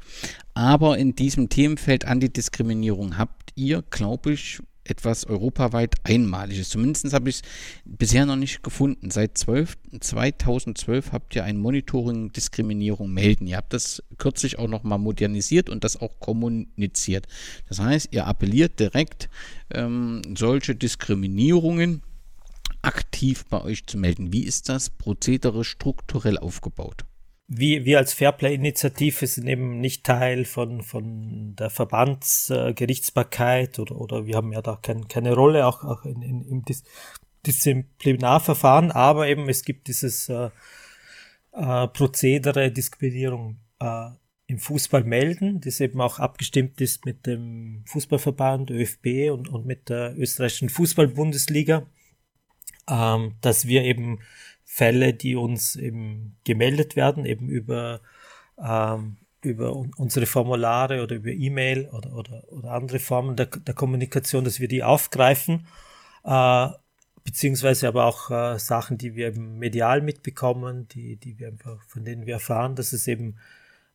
Aber in diesem Themenfeld Antidiskriminierung habt ihr, glaube ich, etwas europaweit Einmaliges. Zumindest habe ich es bisher noch nicht gefunden. Seit 12, 2012 habt ihr ein Monitoring Diskriminierung melden. Ihr habt das kürzlich auch nochmal modernisiert und das auch kommuniziert. Das heißt, ihr appelliert direkt ähm, solche Diskriminierungen aktiv bei euch zu melden. Wie ist das Prozedere strukturell aufgebaut? Wir, wir als Fairplay-Initiative sind eben nicht Teil von, von der Verbandsgerichtsbarkeit äh, oder, oder wir haben ja da kein, keine Rolle auch, auch in, in, im Dis Disziplinarverfahren, aber eben es gibt dieses äh, äh, Prozedere Diskriminierung äh, im Fußball melden, das eben auch abgestimmt ist mit dem Fußballverband ÖFB und, und mit der österreichischen Fußballbundesliga, ähm, dass wir eben Fälle, die uns eben gemeldet werden, eben über, ähm, über unsere Formulare oder über E-Mail oder, oder, oder andere Formen der, der Kommunikation, dass wir die aufgreifen, äh, beziehungsweise aber auch äh, Sachen, die wir eben medial mitbekommen, die, die wir einfach, von denen wir erfahren, dass es eben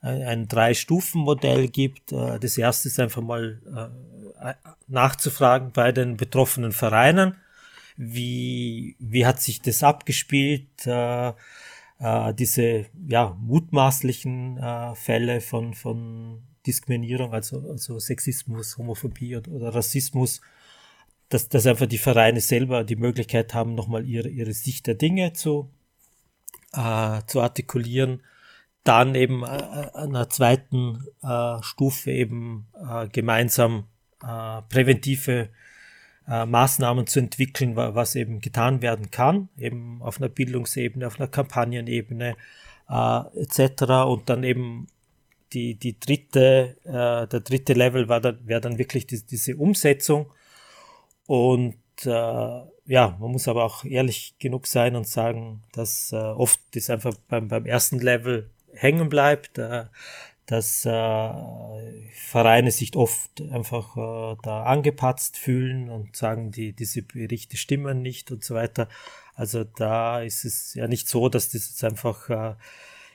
ein, ein Drei-Stufen-Modell gibt. Äh, das erste ist einfach mal äh, nachzufragen bei den betroffenen Vereinen wie, wie hat sich das abgespielt, äh, äh, diese ja, mutmaßlichen äh, Fälle von, von Diskriminierung, also, also Sexismus, Homophobie oder, oder Rassismus, dass, dass einfach die Vereine selber die Möglichkeit haben, nochmal ihre, ihre Sicht der Dinge zu, äh, zu artikulieren. Dann eben äh, einer zweiten äh, Stufe eben äh, gemeinsam äh, präventive äh, Maßnahmen zu entwickeln, was eben getan werden kann, eben auf einer Bildungsebene, auf einer Kampagnenebene äh, etc. Und dann eben die, die dritte, äh, der dritte Level war dann, wäre dann wirklich die, diese Umsetzung. Und äh, ja, man muss aber auch ehrlich genug sein und sagen, dass äh, oft das einfach beim, beim ersten Level hängen bleibt. Äh, dass äh, Vereine sich oft einfach äh, da angepatzt fühlen und sagen, die, diese Berichte stimmen nicht und so weiter. Also da ist es ja nicht so, dass das jetzt einfach äh,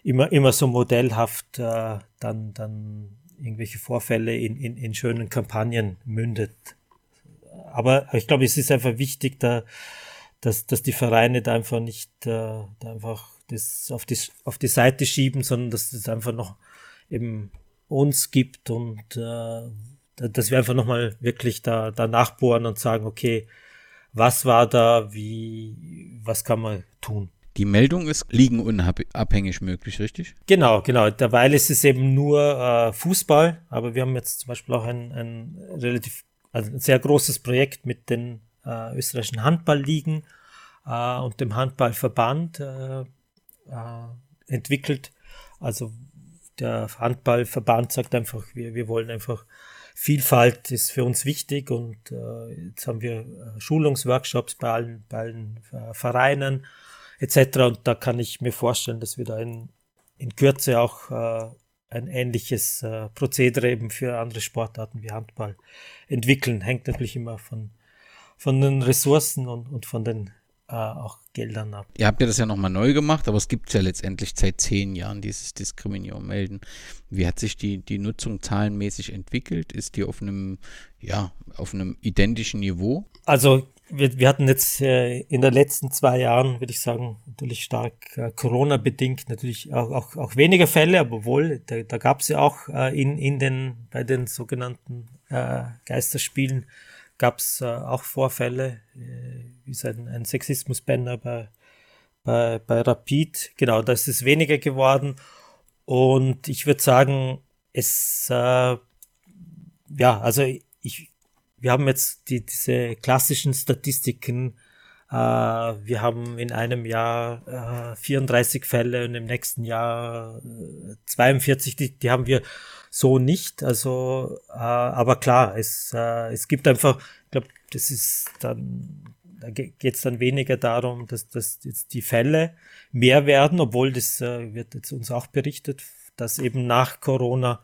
immer, immer so modellhaft äh, dann, dann irgendwelche Vorfälle in, in, in schönen Kampagnen mündet. Aber ich glaube, es ist einfach wichtig, da, dass, dass die Vereine da einfach nicht äh, da einfach das auf die, auf die Seite schieben, sondern dass das einfach noch eben uns gibt und äh, dass wir einfach nochmal wirklich da, da nachbohren und sagen, okay, was war da, wie, was kann man tun? Die Meldung ist liegenunabhängig möglich, richtig? Genau, genau. Derweil ist es eben nur äh, Fußball, aber wir haben jetzt zum Beispiel auch ein, ein relativ, also ein sehr großes Projekt mit den äh, österreichischen Handballligen äh, und dem Handballverband äh, äh, entwickelt. Also der Handballverband sagt einfach, wir, wir wollen einfach Vielfalt ist für uns wichtig und äh, jetzt haben wir äh, Schulungsworkshops bei allen, bei allen äh, Vereinen etc. Und da kann ich mir vorstellen, dass wir da in, in Kürze auch äh, ein ähnliches äh, Prozedere eben für andere Sportarten wie Handball entwickeln. Hängt natürlich immer von, von den Ressourcen und, und von den äh, auch Geldern ab. Ihr habt ja das ja nochmal neu gemacht, aber es gibt ja letztendlich seit zehn Jahren dieses Diskriminierung melden. Wie hat sich die, die Nutzung zahlenmäßig entwickelt? Ist die auf einem, ja, auf einem identischen Niveau? Also wir, wir hatten jetzt äh, in den letzten zwei Jahren, würde ich sagen, natürlich stark äh, Corona-bedingt, natürlich auch, auch, auch weniger Fälle, aber wohl, da, da gab es ja auch äh, in, in den, bei den sogenannten äh, Geisterspielen gab es äh, auch Vorfälle, äh, wie ein, ein Sexismus-Banner bei, bei, bei Rapid. Genau, da ist es weniger geworden. Und ich würde sagen, es, äh, ja, also ich, wir haben jetzt die, diese klassischen Statistiken. Äh, wir haben in einem Jahr äh, 34 Fälle und im nächsten Jahr äh, 42. Die, die haben wir so nicht. Also, äh, aber klar, es, äh, es gibt einfach, ich glaube, das ist dann, da geht es dann weniger darum, dass, dass jetzt die Fälle mehr werden, obwohl das äh, wird jetzt uns auch berichtet, dass eben nach Corona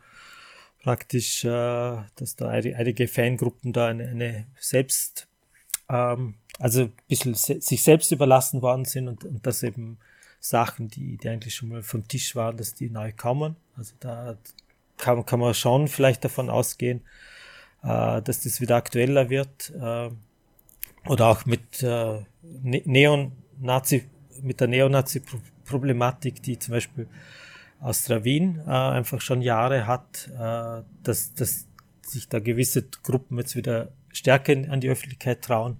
praktisch, äh, dass da einige Fangruppen da eine, eine selbst, ähm, also ein bisschen se sich selbst überlassen worden sind und, und dass eben Sachen, die, die eigentlich schon mal vom Tisch waren, dass die neu kommen. Also da kann, kann man schon vielleicht davon ausgehen, äh, dass das wieder aktueller wird. Äh, oder auch mit äh, ne-, Neonazi, mit der Neonazi-Problematik, die zum Beispiel Astra Wien äh, einfach schon Jahre hat, äh, dass, dass sich da gewisse Gruppen jetzt wieder stärker an die Öffentlichkeit trauen.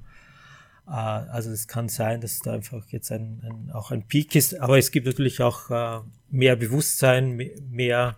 Äh, also es kann sein, dass da einfach jetzt ein, ein, auch ein Peak ist, aber es gibt natürlich auch äh, mehr Bewusstsein, mehr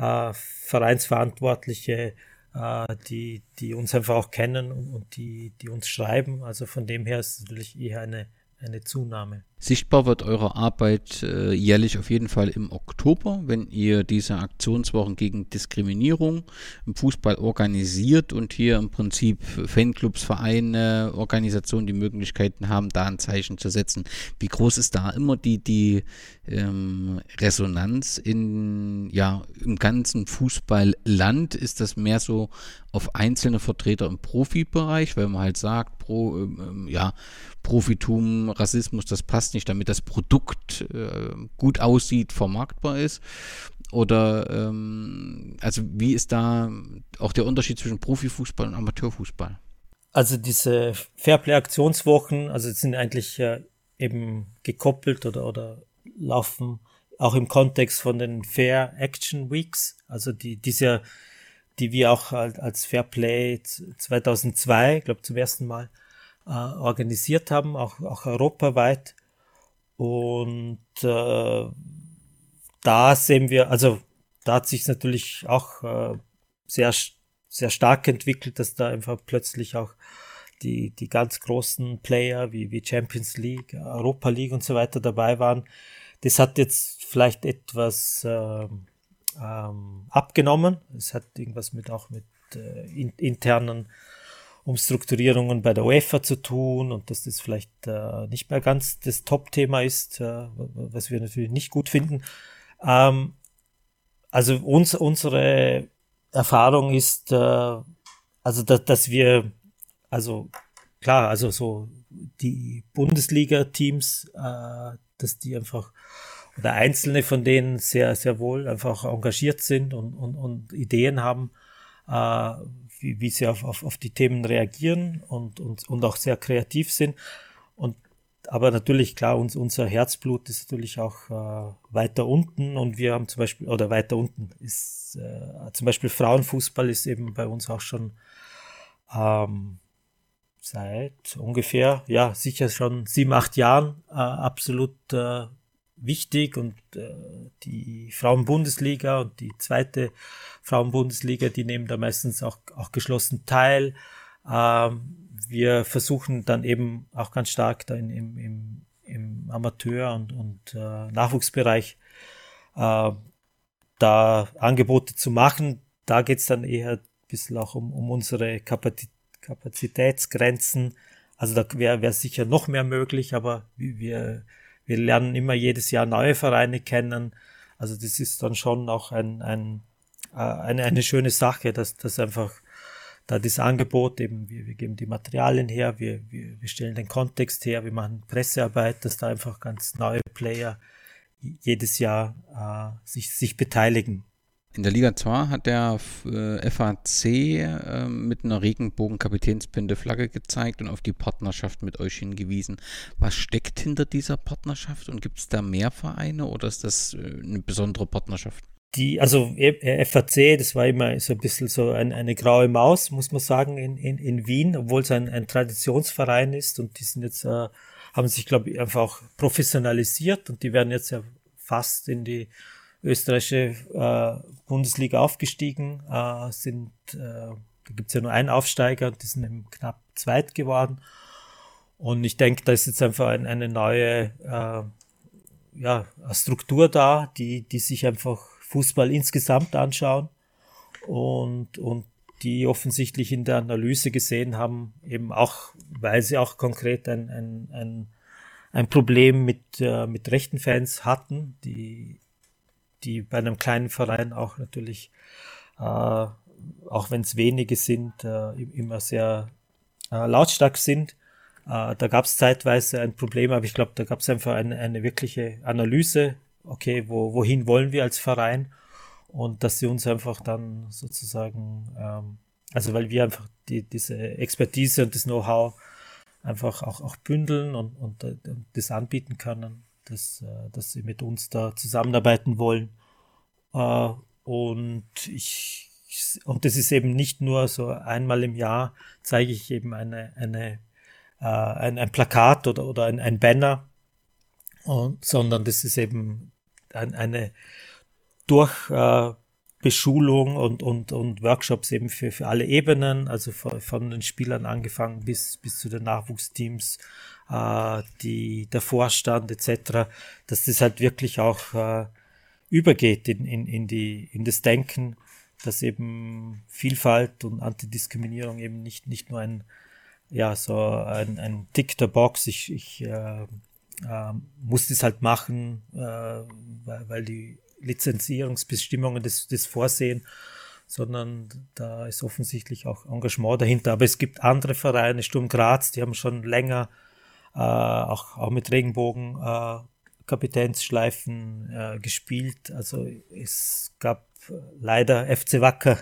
äh, Vereinsverantwortliche, äh, die, die uns einfach auch kennen und, und die, die uns schreiben. Also von dem her ist es natürlich eher eine, eine Zunahme. Sichtbar wird eure Arbeit äh, jährlich auf jeden Fall im Oktober, wenn ihr diese Aktionswochen gegen Diskriminierung im Fußball organisiert und hier im Prinzip Fanclubs, Vereine, Organisationen die Möglichkeiten haben, da ein Zeichen zu setzen. Wie groß ist da immer die, die ähm, Resonanz in, ja, im ganzen Fußballland? Ist das mehr so auf einzelne Vertreter im Profibereich, weil man halt sagt, pro, ähm, ja, Profitum, Rassismus, das passt nicht, damit das Produkt äh, gut aussieht, vermarktbar ist? Oder ähm, also wie ist da auch der Unterschied zwischen Profifußball und Amateurfußball? Also diese Fairplay-Aktionswochen, also sind eigentlich äh, eben gekoppelt oder, oder laufen auch im Kontext von den Fair Action Weeks, also die diese, die wir auch als Fairplay 2002, glaube zum ersten Mal äh, organisiert haben, auch, auch europaweit. Und äh, da sehen wir, also da hat sich natürlich auch äh, sehr, sehr stark entwickelt, dass da einfach plötzlich auch die, die ganz großen Player wie, wie Champions League, Europa League und so weiter dabei waren. Das hat jetzt vielleicht etwas äh, ähm, abgenommen. Es hat irgendwas mit auch mit äh, in, internen Umstrukturierungen bei der UEFA zu tun und dass das vielleicht äh, nicht mehr ganz das Top-Thema ist, äh, was wir natürlich nicht gut finden. Ähm, also uns, unsere Erfahrung ist, äh, also dass, dass wir, also klar, also so die Bundesliga-Teams, äh, dass die einfach oder einzelne von denen sehr, sehr wohl einfach engagiert sind und, und, und Ideen haben, äh, wie, wie sie auf, auf, auf die Themen reagieren und, und, und auch sehr kreativ sind. Und aber natürlich, klar, uns, unser Herzblut ist natürlich auch äh, weiter unten und wir haben zum Beispiel, oder weiter unten ist äh, zum Beispiel Frauenfußball ist eben bei uns auch schon ähm, seit ungefähr, ja, sicher schon sieben, acht Jahren äh, absolut äh, wichtig und äh, die Frauenbundesliga und die zweite Frauenbundesliga, die nehmen da meistens auch, auch geschlossen teil. Ähm, wir versuchen dann eben auch ganz stark da in, im, im, im Amateur- und, und äh, Nachwuchsbereich äh, da Angebote zu machen. Da geht's dann eher ein bisschen auch um, um unsere Kapazitätsgrenzen. Also da wäre wär sicher noch mehr möglich, aber wir, wir lernen immer jedes Jahr neue Vereine kennen. Also das ist dann schon auch ein, ein, äh, eine, eine schöne Sache, dass das einfach da das Angebot eben, wir, wir geben die Materialien her, wir, wir, wir stellen den Kontext her, wir machen Pressearbeit, dass da einfach ganz neue Player jedes Jahr äh, sich, sich beteiligen. In der Liga 2 hat der FAC äh, mit einer Regenbogen-Kapitänspinde Flagge gezeigt und auf die Partnerschaft mit euch hingewiesen. Was steckt hinter dieser Partnerschaft und gibt es da mehr Vereine oder ist das äh, eine besondere Partnerschaft? Die, also äh, FAC, das war immer so ein bisschen so ein, eine graue Maus, muss man sagen, in, in, in Wien, obwohl es ein, ein Traditionsverein ist und die sind jetzt, äh, haben sich, glaube ich, einfach auch professionalisiert und die werden jetzt ja fast in die österreichische äh, Bundesliga aufgestiegen, äh, sind, äh, da gibt's ja nur einen Aufsteiger und die sind eben knapp zweit geworden. Und ich denke, da ist jetzt einfach ein, eine neue äh, ja, Struktur da, die, die sich einfach Fußball insgesamt anschauen und, und die offensichtlich in der Analyse gesehen haben, eben auch, weil sie auch konkret ein, ein, ein, ein Problem mit, äh, mit rechten Fans hatten, die die bei einem kleinen Verein auch natürlich, äh, auch wenn es wenige sind, äh, immer sehr äh, lautstark sind. Äh, da gab es zeitweise ein Problem, aber ich glaube, da gab es einfach eine, eine wirkliche Analyse, okay, wo, wohin wollen wir als Verein? Und dass sie uns einfach dann sozusagen, ähm, also weil wir einfach die, diese Expertise und das Know-how einfach auch, auch bündeln und, und, und das anbieten können dass, äh, dass sie mit uns da zusammenarbeiten wollen. Äh, und ich, und das ist eben nicht nur so einmal im Jahr zeige ich eben eine, eine, äh, ein, ein Plakat oder, oder ein, ein Banner, sondern das ist eben ein, eine durch, äh, Beschulung und, und, und Workshops eben für, für alle Ebenen, also von, von den Spielern angefangen bis, bis zu den Nachwuchsteams, äh, die, der Vorstand etc., dass das halt wirklich auch äh, übergeht in, in, in, die, in das Denken, dass eben Vielfalt und Antidiskriminierung eben nicht, nicht nur ein, ja, so ein, ein Tick der Box, ich, ich äh, äh, muss das halt machen, äh, weil, weil die Lizenzierungsbestimmungen das, das vorsehen, sondern da ist offensichtlich auch Engagement dahinter. Aber es gibt andere Vereine, Sturm Graz, die haben schon länger äh, auch, auch mit Regenbogen äh, Kapitänsschleifen äh, gespielt. Also es gab leider FC Wacker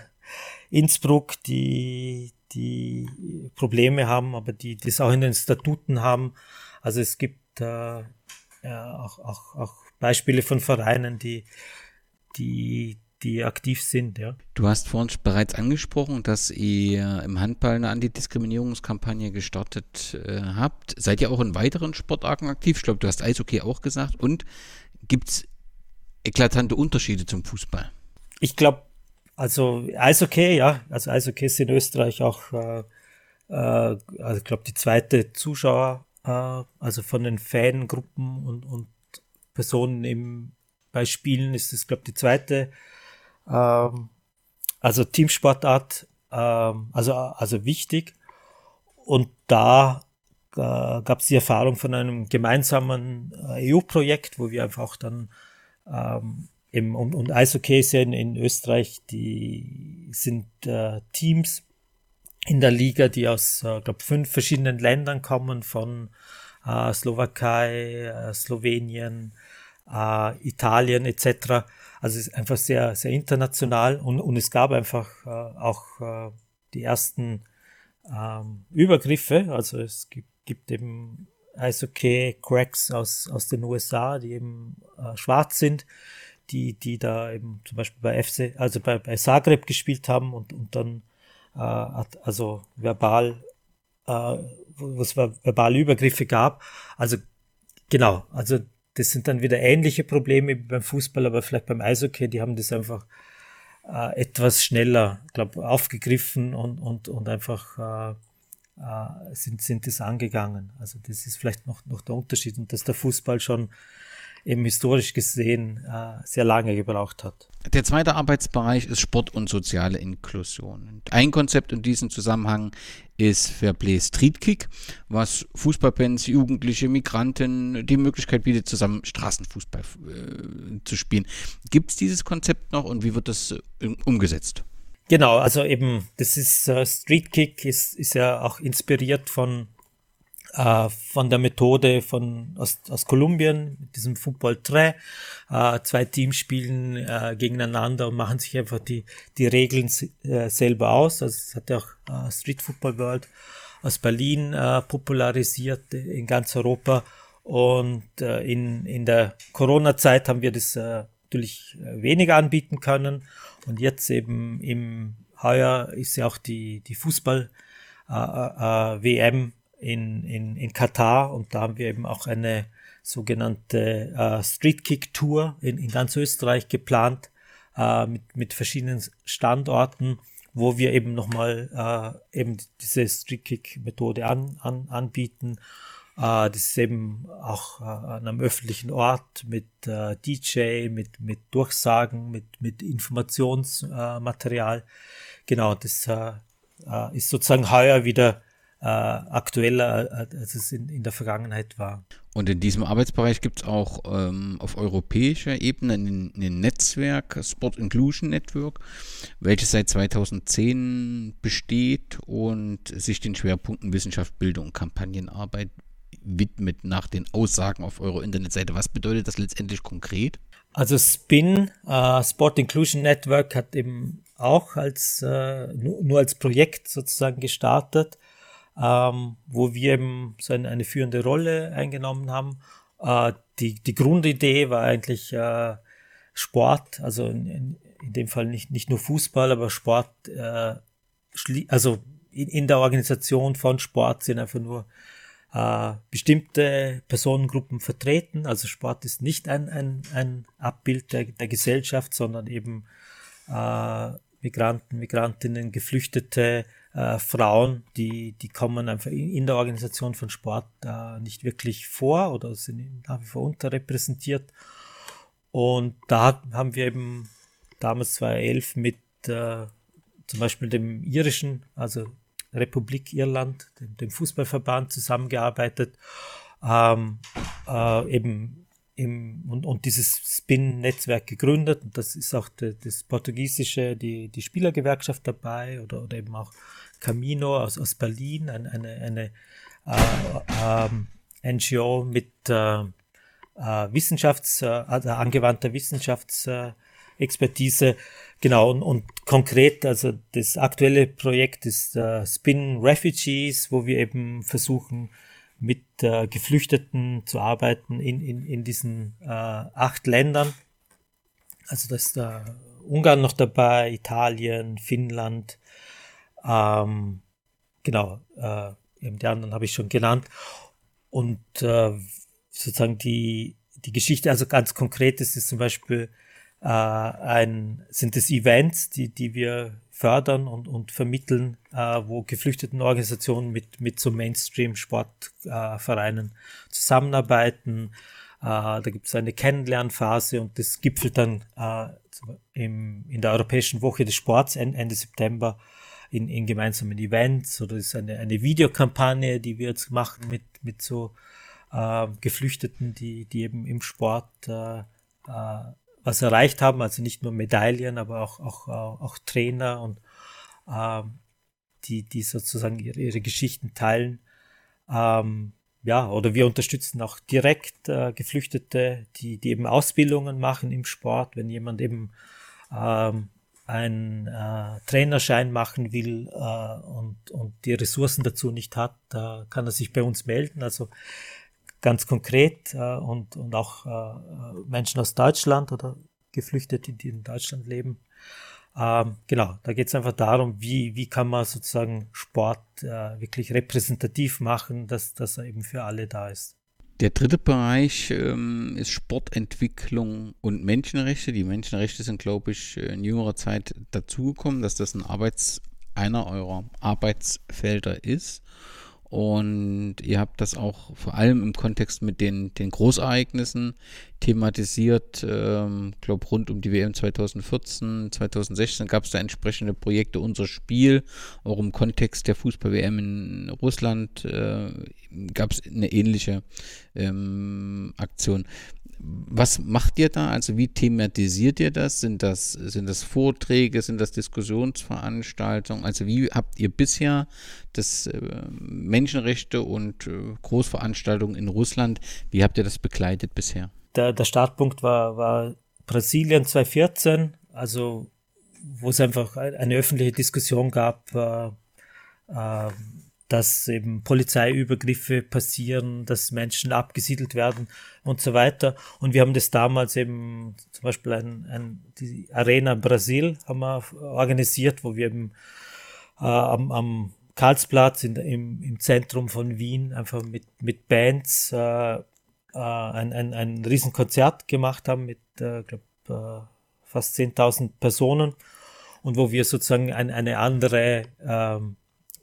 Innsbruck, die, die Probleme haben, aber die das auch in den Statuten haben. Also es gibt äh, auch, auch, auch Beispiele von Vereinen, die, die, die aktiv sind, ja. Du hast vorhin bereits angesprochen, dass ihr im Handball eine Antidiskriminierungskampagne gestartet äh, habt. Seid ihr auch in weiteren Sportarten aktiv? Ich glaube, du hast Eishockey auch gesagt. Und gibt es eklatante Unterschiede zum Fußball? Ich glaube, also Eishockey, ja, also Eishockey ist in Österreich auch, äh, äh, also ich glaube, die zweite Zuschauer, äh, also von den Fangruppen und, und Personen im, bei Spielen ist es, glaube ich, die zweite, ähm, also Teamsportart, ähm, also, also wichtig. Und da äh, gab es die Erfahrung von einem gemeinsamen äh, EU-Projekt, wo wir einfach auch dann ähm, im, und, und Eishockey ja in, in Österreich, die sind äh, Teams in der Liga, die aus, äh, glaube fünf verschiedenen Ländern kommen, von äh, Slowakei, äh, Slowenien, äh, Italien etc. Also es ist einfach sehr, sehr international und, und es gab einfach äh, auch äh, die ersten ähm, Übergriffe. Also es gibt, gibt eben Eishockey-Cracks aus, aus den USA, die eben äh, schwarz sind, die, die da eben zum Beispiel bei FC, also bei, bei Zagreb gespielt haben und, und dann äh, also verbal, äh, wo es verbale Übergriffe gab. Also genau, also das sind dann wieder ähnliche Probleme wie beim Fußball, aber vielleicht beim Eishockey, die haben das einfach äh, etwas schneller, glaube aufgegriffen und, und, und einfach äh, äh, sind, sind das angegangen. Also das ist vielleicht noch, noch der Unterschied und dass der Fußball schon eben historisch gesehen äh, sehr lange gebraucht hat. Der zweite Arbeitsbereich ist Sport und soziale Inklusion. Ein Konzept in diesem Zusammenhang ist Fairplay Street Kick, was Fußballfans, Jugendliche, Migranten die Möglichkeit bietet, zusammen Straßenfußball äh, zu spielen. Gibt es dieses Konzept noch und wie wird das äh, umgesetzt? Genau, also eben, das ist äh, Street Kick, ist, ist ja auch inspiriert von äh, von der Methode von aus, aus Kolumbien, mit diesem Football 3. Äh, zwei Teams spielen äh, gegeneinander und machen sich einfach die, die Regeln äh, selber aus. Also es hat ja auch äh, Street Football World aus Berlin äh, popularisiert in ganz Europa. Und äh, in, in der Corona-Zeit haben wir das äh, natürlich weniger anbieten können. Und jetzt eben im Heuer ist ja auch die, die Fußball äh, äh, in, in, in Katar und da haben wir eben auch eine sogenannte äh, Street Kick Tour in, in ganz Österreich geplant äh, mit, mit verschiedenen Standorten, wo wir eben nochmal äh, eben diese Street Kick Methode an, an, anbieten. Äh, das ist eben auch äh, an einem öffentlichen Ort mit äh, DJ, mit, mit Durchsagen, mit, mit Informationsmaterial. genau, das äh, äh, ist sozusagen heuer wieder äh, aktueller, äh, als es in, in der Vergangenheit war. Und in diesem Arbeitsbereich gibt es auch ähm, auf europäischer Ebene ein, ein, Netzwerk, Sport Inclusion Network, welches seit 2010 besteht und sich den Schwerpunkten Wissenschaft, Bildung und Kampagnenarbeit widmet nach den Aussagen auf eurer Internetseite. Was bedeutet das letztendlich konkret? Also SPIN, äh, Sport Inclusion Network, hat eben auch als äh, nur, nur als Projekt sozusagen gestartet ähm, wo wir eben so eine, eine führende Rolle eingenommen haben. Äh, die, die Grundidee war eigentlich äh, Sport, also in, in, dem Fall nicht, nicht nur Fußball, aber Sport, äh, also in, in der Organisation von Sport sind einfach nur äh, bestimmte Personengruppen vertreten. Also Sport ist nicht ein, ein, ein Abbild der, der Gesellschaft, sondern eben äh, Migranten, Migrantinnen, Geflüchtete, äh, Frauen, die, die kommen einfach in, der Organisation von Sport äh, nicht wirklich vor oder sind nach wie vor unterrepräsentiert. Und da haben wir eben damals 2011 mit äh, zum Beispiel dem irischen, also Republik Irland, dem, dem Fußballverband zusammengearbeitet, ähm, äh, eben im, und, und dieses Spin-Netzwerk gegründet. Und das ist auch de, das portugiesische, die, die Spielergewerkschaft dabei oder, oder eben auch Camino aus, aus Berlin, eine, eine, eine äh, äh, NGO mit äh, Wissenschafts-, äh, also angewandter Wissenschaftsexpertise. Genau, und, und konkret, also das aktuelle Projekt ist äh, Spin Refugees, wo wir eben versuchen, mit äh, Geflüchteten zu arbeiten in, in, in diesen äh, acht Ländern. Also da ist äh, Ungarn noch dabei, Italien, Finnland, ähm, genau, äh, die anderen habe ich schon genannt. Und äh, sozusagen die, die Geschichte, also ganz konkret ist es zum Beispiel äh, ein, sind es Events, die, die wir fördern und, und vermitteln, äh, wo geflüchteten Organisationen mit, mit so Mainstream-Sportvereinen äh, zusammenarbeiten. Äh, da gibt es eine Kennenlernphase und das gipfelt dann äh, im, in der Europäischen Woche des Sports Ende September in, in gemeinsamen Events oder ist eine, eine Videokampagne, die wir jetzt machen mit, mit so äh, Geflüchteten, die, die eben im Sport äh, äh, was erreicht haben, also nicht nur Medaillen, aber auch, auch, auch, auch Trainer und äh, die, die sozusagen ihre, ihre Geschichten teilen. Ähm, ja, oder wir unterstützen auch direkt äh, Geflüchtete, die, die eben Ausbildungen machen im Sport, wenn jemand eben ähm, einen äh, Trainerschein machen will äh, und, und die Ressourcen dazu nicht hat, da kann er sich bei uns melden. Also ganz konkret äh, und, und auch äh, Menschen aus Deutschland oder Geflüchtete, die in Deutschland leben. Ähm, genau, da geht es einfach darum, wie, wie kann man sozusagen Sport äh, wirklich repräsentativ machen, dass, dass er eben für alle da ist. Der dritte Bereich ähm, ist Sportentwicklung und Menschenrechte. Die Menschenrechte sind, glaube ich, in jüngerer Zeit dazugekommen, dass das ein Arbeits, einer eurer Arbeitsfelder ist. Und ihr habt das auch vor allem im Kontext mit den, den Großereignissen thematisiert. Ähm, glaube rund um die WM 2014, 2016 gab es da entsprechende Projekte. Unser Spiel, auch im Kontext der Fußball-WM in Russland, äh, gab es eine ähnliche ähm, Aktion. Was macht ihr da? Also wie thematisiert ihr das? Sind das, sind das Vorträge, sind das Diskussionsveranstaltungen? Also wie habt ihr bisher das äh, Menschenrechte und äh, Großveranstaltungen in Russland, wie habt ihr das begleitet bisher? Der, der Startpunkt war, war Brasilien 2014, also wo es einfach eine öffentliche Diskussion gab, äh, äh, dass eben Polizeiübergriffe passieren, dass Menschen abgesiedelt werden und so weiter. Und wir haben das damals eben zum Beispiel ein, ein, die Arena Brasil haben wir organisiert, wo wir eben äh, am, am Karlsplatz in, im, im Zentrum von Wien einfach mit, mit Bands äh, äh, ein, ein, ein Riesenkonzert gemacht haben mit, äh, glaub, äh, fast 10.000 Personen und wo wir sozusagen ein, eine andere ähm,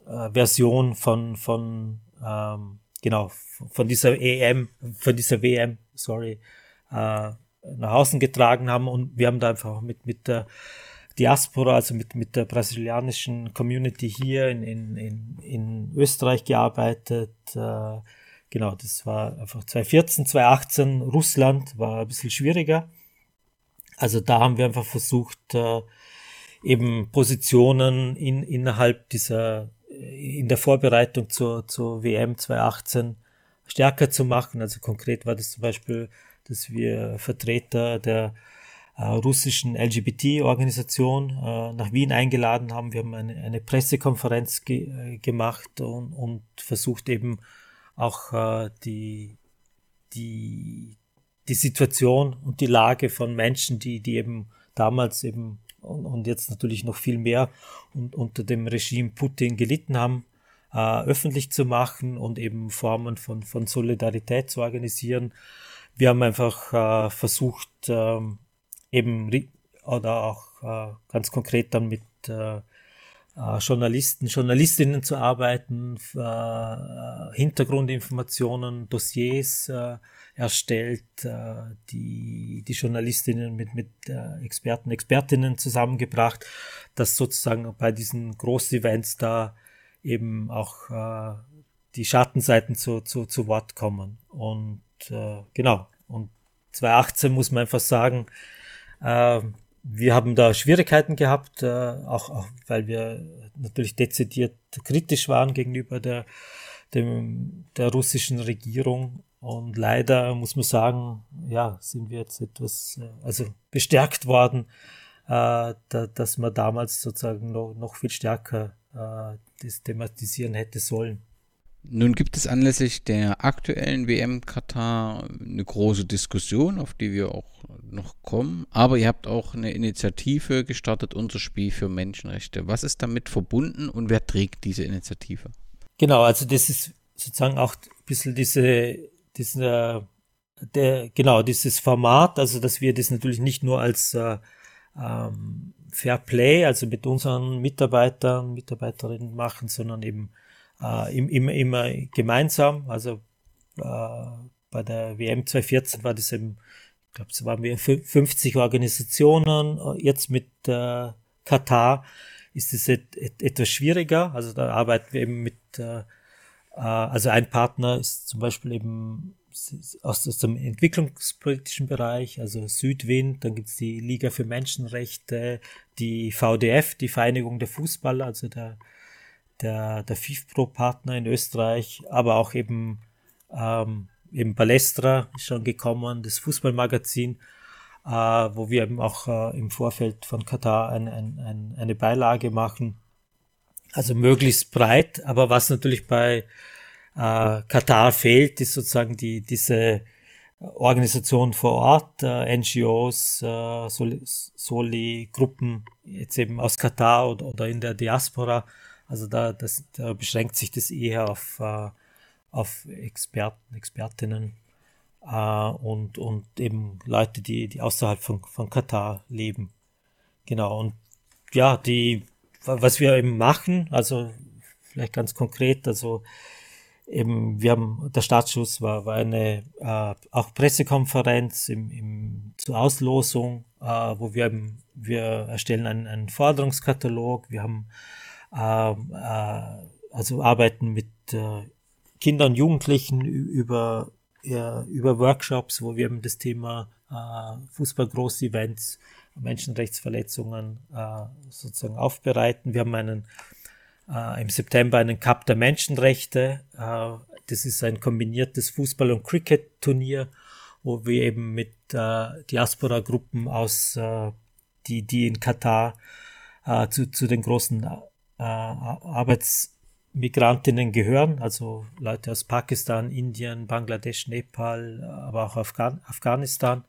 äh, Version von, von ähm, genau, von dieser EM, von dieser WM, sorry, äh, nach außen getragen haben und wir haben da einfach mit, mit der Diaspora, also mit, mit der brasilianischen Community hier in, in, in, in Österreich gearbeitet. Äh, genau, das war einfach 2014, 2018. Russland war ein bisschen schwieriger. Also da haben wir einfach versucht, äh, eben Positionen in, innerhalb dieser in der Vorbereitung zur, zur WM 2018 stärker zu machen. Also konkret war das zum Beispiel, dass wir Vertreter der äh, russischen LGBT-Organisation äh, nach Wien eingeladen haben. Wir haben eine, eine Pressekonferenz ge äh, gemacht und, und, versucht eben auch äh, die, die, die Situation und die Lage von Menschen, die, die eben damals eben und, und jetzt natürlich noch viel mehr und unter dem Regime Putin gelitten haben, äh, öffentlich zu machen und eben Formen von, von Solidarität zu organisieren. Wir haben einfach äh, versucht, äh, eben oder auch äh, ganz konkret dann mit äh, äh, Journalisten, Journalistinnen zu arbeiten, äh, Hintergrundinformationen, Dossiers äh, erstellt, äh, die, die Journalistinnen mit, mit äh, Experten, Expertinnen zusammengebracht, dass sozusagen bei diesen Großevents da eben auch äh, die Schattenseiten zu, zu, zu Wort kommen. Und äh, genau, und 2018 muss man einfach sagen, äh, wir haben da Schwierigkeiten gehabt, äh, auch, auch weil wir natürlich dezidiert kritisch waren gegenüber der, dem, der russischen Regierung. Und leider muss man sagen, ja, sind wir jetzt etwas, äh, also bestärkt worden, äh, da, dass man damals sozusagen noch, noch viel stärker äh, das thematisieren hätte sollen. Nun gibt es anlässlich der aktuellen WM Katar eine große Diskussion, auf die wir auch noch kommen. Aber ihr habt auch eine Initiative gestartet, unser Spiel für Menschenrechte. Was ist damit verbunden und wer trägt diese Initiative? Genau, also das ist sozusagen auch ein bisschen diese, diese der, genau, dieses Format, also dass wir das natürlich nicht nur als äh, ähm, Fair Play, also mit unseren Mitarbeitern, Mitarbeiterinnen machen, sondern eben äh, immer, immer gemeinsam. Also äh, bei der WM 2014 war das eben, ich glaube, es waren wir 50 Organisationen. Jetzt mit äh, Katar ist es et, et, etwas schwieriger. Also da arbeiten wir eben mit, äh, äh also ein Partner ist zum Beispiel eben aus, aus dem entwicklungspolitischen Bereich, also Südwind, dann gibt's die Liga für Menschenrechte, die VDF, die Vereinigung der Fußballer, also der der, der FIFPro-Partner in Österreich, aber auch eben, ähm, eben Balestra ist schon gekommen, das Fußballmagazin, äh, wo wir eben auch äh, im Vorfeld von Katar ein, ein, ein, eine Beilage machen. Also möglichst breit, aber was natürlich bei äh, Katar fehlt, ist sozusagen die, diese Organisation vor Ort, äh, NGOs, äh, Soli-Gruppen, jetzt eben aus Katar oder, oder in der Diaspora, also da, das, da beschränkt sich das eher auf, äh, auf Experten, Expertinnen äh, und, und eben Leute, die, die außerhalb von, von Katar leben. Genau. Und ja, die, was wir eben machen, also vielleicht ganz konkret, also eben, wir haben, der Startschuss war, war eine äh, auch Pressekonferenz im, im, zur Auslosung, äh, wo wir eben, wir erstellen einen, einen Forderungskatalog, wir haben also arbeiten mit äh, Kindern und Jugendlichen über, über Workshops, wo wir eben das Thema äh, Fußball-Groß-Events, Menschenrechtsverletzungen äh, sozusagen aufbereiten. Wir haben einen äh, im September einen Cup der Menschenrechte. Äh, das ist ein kombiniertes Fußball- und Cricket-Turnier, wo wir eben mit äh, Diaspora-Gruppen aus, äh, die, die in Katar äh, zu, zu den großen äh, Arbeitsmigrantinnen gehören, also Leute aus Pakistan, Indien, Bangladesch, Nepal, aber auch Afghan Afghanistan.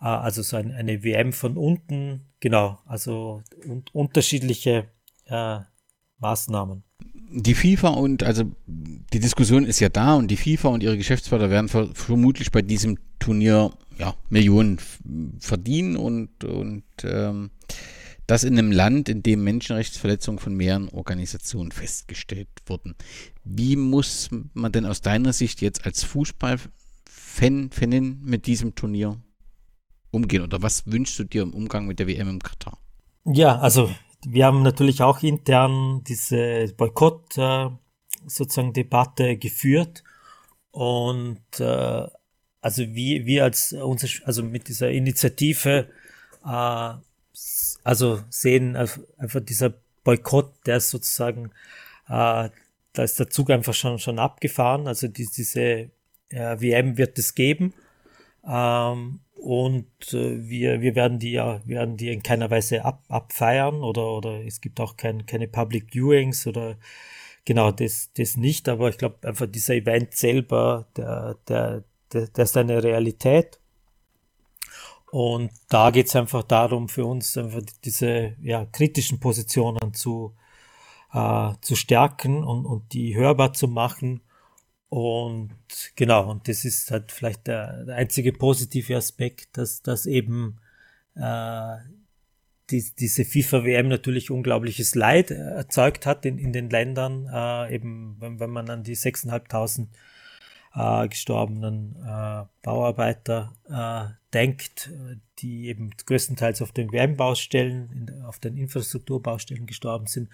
Äh, also so ein, eine WM von unten, genau, also un unterschiedliche äh, Maßnahmen. Die FIFA und also die Diskussion ist ja da und die FIFA und ihre Geschäftspartner werden ver vermutlich bei diesem Turnier ja, Millionen verdienen und, und ähm, das in einem Land, in dem Menschenrechtsverletzungen von mehreren Organisationen festgestellt wurden. Wie muss man denn aus deiner Sicht jetzt als Fußballfan, Fanin mit diesem Turnier umgehen? Oder was wünschst du dir im Umgang mit der WM im Katar? Ja, also wir haben natürlich auch intern diese Boykott äh, sozusagen Debatte geführt und äh, also wie wir als unser, also mit dieser Initiative äh, also sehen einfach dieser Boykott, der ist sozusagen, äh, da ist der Zug einfach schon, schon abgefahren. Also die, diese äh, WM wird es geben. Ähm, und äh, wir, wir werden die ja, werden die in keiner Weise ab, abfeiern oder, oder es gibt auch kein, keine Public Viewings oder genau das, das nicht, aber ich glaube einfach dieser Event selber, der, der, der, der ist eine Realität und da geht es einfach darum, für uns einfach diese ja, kritischen Positionen zu, äh, zu stärken und, und die hörbar zu machen. Und genau, und das ist halt vielleicht der, einzige positive Aspekt, dass, dass eben äh, die, diese FIFA-WM natürlich unglaubliches Leid erzeugt hat in, in den Ländern, äh, eben wenn, wenn man an die 6.500 äh, gestorbenen äh, Bauarbeiter äh, denkt, die eben größtenteils auf den WM-Baustellen, auf den Infrastrukturbaustellen gestorben sind.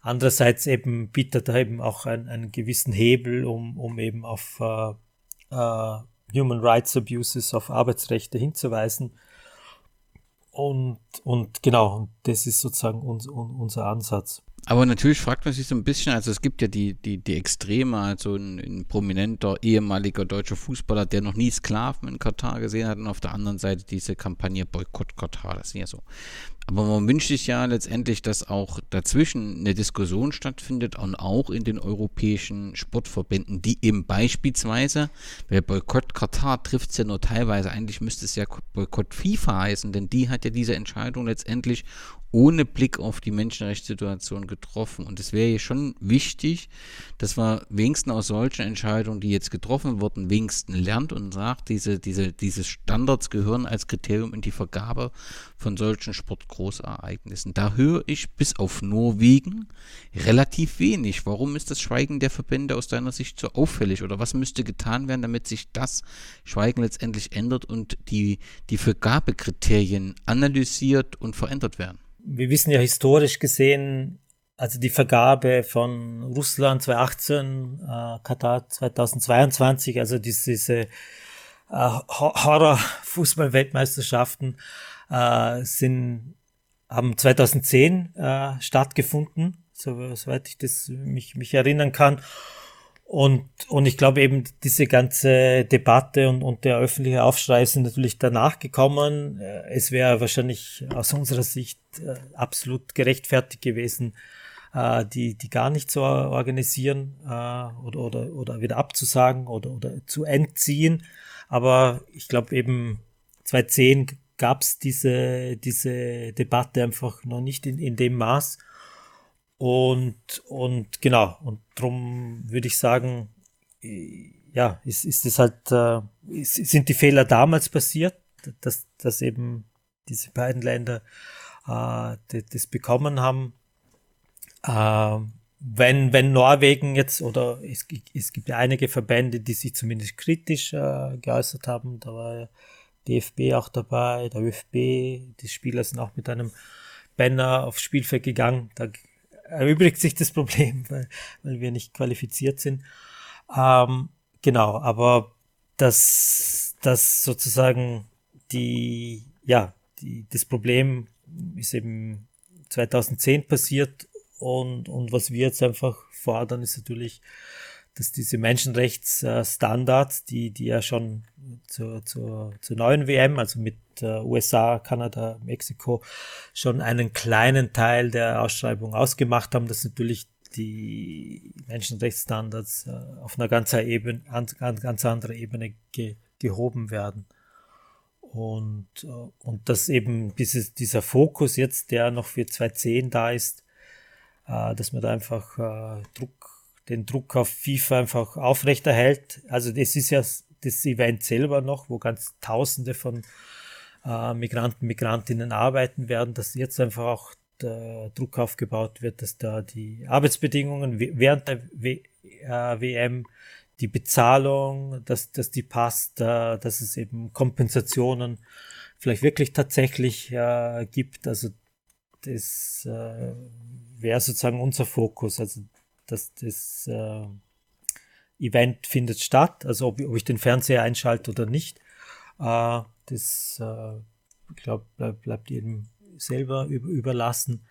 Andererseits eben bietet er eben auch einen, einen gewissen Hebel, um, um eben auf äh, äh, Human Rights Abuses, auf Arbeitsrechte hinzuweisen. Und, und genau, das ist sozusagen uns, unser Ansatz. Aber natürlich fragt man sich so ein bisschen, also es gibt ja die, die, die Extreme, also ein, ein prominenter ehemaliger deutscher Fußballer, der noch nie Sklaven in Katar gesehen hat und auf der anderen Seite diese Kampagne Boykott Katar, das sind ja so. Aber man wünscht sich ja letztendlich, dass auch dazwischen eine Diskussion stattfindet und auch in den europäischen Sportverbänden, die eben beispielsweise, weil Boykott Katar trifft es ja nur teilweise, eigentlich müsste es ja Boykott FIFA heißen, denn die hat ja diese Entscheidung letztendlich ohne Blick auf die Menschenrechtssituation getroffen. Und es wäre ja schon wichtig, dass man wenigstens aus solchen Entscheidungen, die jetzt getroffen wurden, wenigstens lernt und sagt, diese, diese, diese Standards gehören als Kriterium in die Vergabe von solchen Sportgroßereignissen. Da höre ich bis auf Norwegen relativ wenig. Warum ist das Schweigen der Verbände aus deiner Sicht so auffällig? Oder was müsste getan werden, damit sich das Schweigen letztendlich ändert und die, die Vergabekriterien analysiert und verändert werden? Wir wissen ja historisch gesehen, also die Vergabe von Russland 2018, äh, Katar 2022, also diese, äh, Horror-Fußball-Weltmeisterschaften äh, sind, haben 2010 äh, stattgefunden, so, soweit ich das mich, mich erinnern kann. Und, und ich glaube eben, diese ganze Debatte und, und der öffentliche Aufschrei sind natürlich danach gekommen. Äh, es wäre wahrscheinlich aus unserer Sicht äh, absolut gerechtfertigt gewesen, äh, die, die gar nicht zu organisieren oder, oder, oder wieder abzusagen oder, oder zu entziehen. Aber ich glaube eben 2010 gab es diese, diese Debatte einfach noch nicht in, in dem Maß. Und, und genau, und darum würde ich sagen, ja, ist, ist es halt, äh, sind die Fehler damals passiert, dass, dass eben diese beiden Länder äh, das, das bekommen haben. Äh, wenn, wenn Norwegen jetzt, oder es, es gibt ja einige Verbände, die sich zumindest kritisch äh, geäußert haben, da war ja DFB auch dabei, der ÖFB, die Spieler sind auch mit einem Banner aufs Spielfeld gegangen, da erübrigt sich das Problem, [laughs] weil, weil wir nicht qualifiziert sind. Ähm, genau, aber das, das sozusagen die, ja, die, das Problem ist eben 2010 passiert und, und was wir jetzt einfach fordern, ist natürlich, dass diese Menschenrechtsstandards, die, die ja schon zur, zur, zur neuen WM, also mit äh, USA, Kanada, Mexiko, schon einen kleinen Teil der Ausschreibung ausgemacht haben, dass natürlich die Menschenrechtsstandards äh, auf einer ganz, Ebene, ganz, ganz andere Ebene ge, gehoben werden. Und, äh, und dass eben dieses, dieser Fokus jetzt, der noch für 2010 da ist, äh, dass man da einfach äh, Druck den Druck auf FIFA einfach aufrechterhält. Also das ist ja das Event selber noch, wo ganz Tausende von äh, Migranten, Migrantinnen arbeiten werden, dass jetzt einfach auch der Druck aufgebaut wird, dass da die Arbeitsbedingungen während der w äh, WM, die Bezahlung, dass, dass die passt, äh, dass es eben Kompensationen vielleicht wirklich tatsächlich äh, gibt. Also das äh, wäre sozusagen unser Fokus. Also dass das äh, Event findet statt, also ob, ob, ich den Fernseher einschalte oder nicht. Äh, das, äh, glaube, bleib, bleibt jedem selber über, überlassen.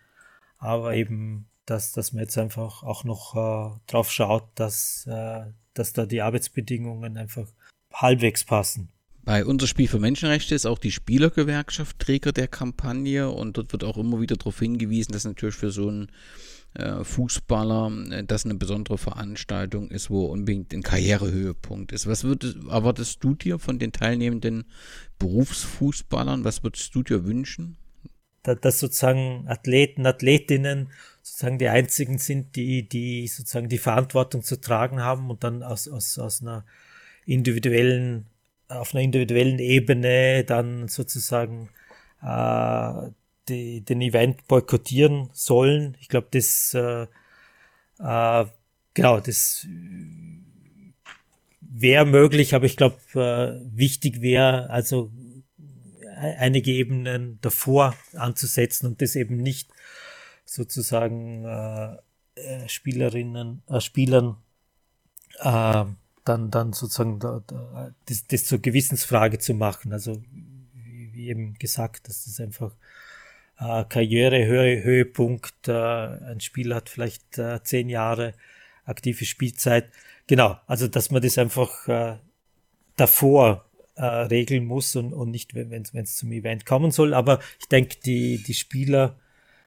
Aber eben, dass, dass man jetzt einfach auch noch äh, drauf schaut, dass, äh, dass da die Arbeitsbedingungen einfach halbwegs passen. Bei unser Spiel für Menschenrechte ist auch die Spielergewerkschaft Träger der Kampagne und dort wird auch immer wieder darauf hingewiesen, dass natürlich für so ein Fußballer, äh, das eine besondere Veranstaltung ist, wo unbedingt ein Karrierehöhepunkt ist. Was würdest, erwartest du dir von den teilnehmenden Berufsfußballern? Was würdest du dir wünschen? Dass sozusagen Athleten, Athletinnen sozusagen die einzigen sind, die, die sozusagen die Verantwortung zu tragen haben und dann aus, aus, aus einer individuellen, auf einer individuellen Ebene dann sozusagen äh, die, den Event boykottieren sollen. Ich glaube, das äh, äh, genau, das wäre möglich, aber ich glaube, äh, wichtig wäre also e-, einige Ebenen davor anzusetzen und das eben nicht sozusagen äh, äh Spielerinnen, äh, Spielern äh, dann, dann sozusagen da, da, das, das zur Gewissensfrage zu machen. Also wie, wie eben gesagt, dass das einfach äh, Karrierehöhepunkt, äh, ein Spieler hat vielleicht äh, zehn Jahre aktive Spielzeit. Genau, also dass man das einfach äh, davor äh, regeln muss und, und nicht, wenn es zum Event kommen soll. Aber ich denke, die, die Spieler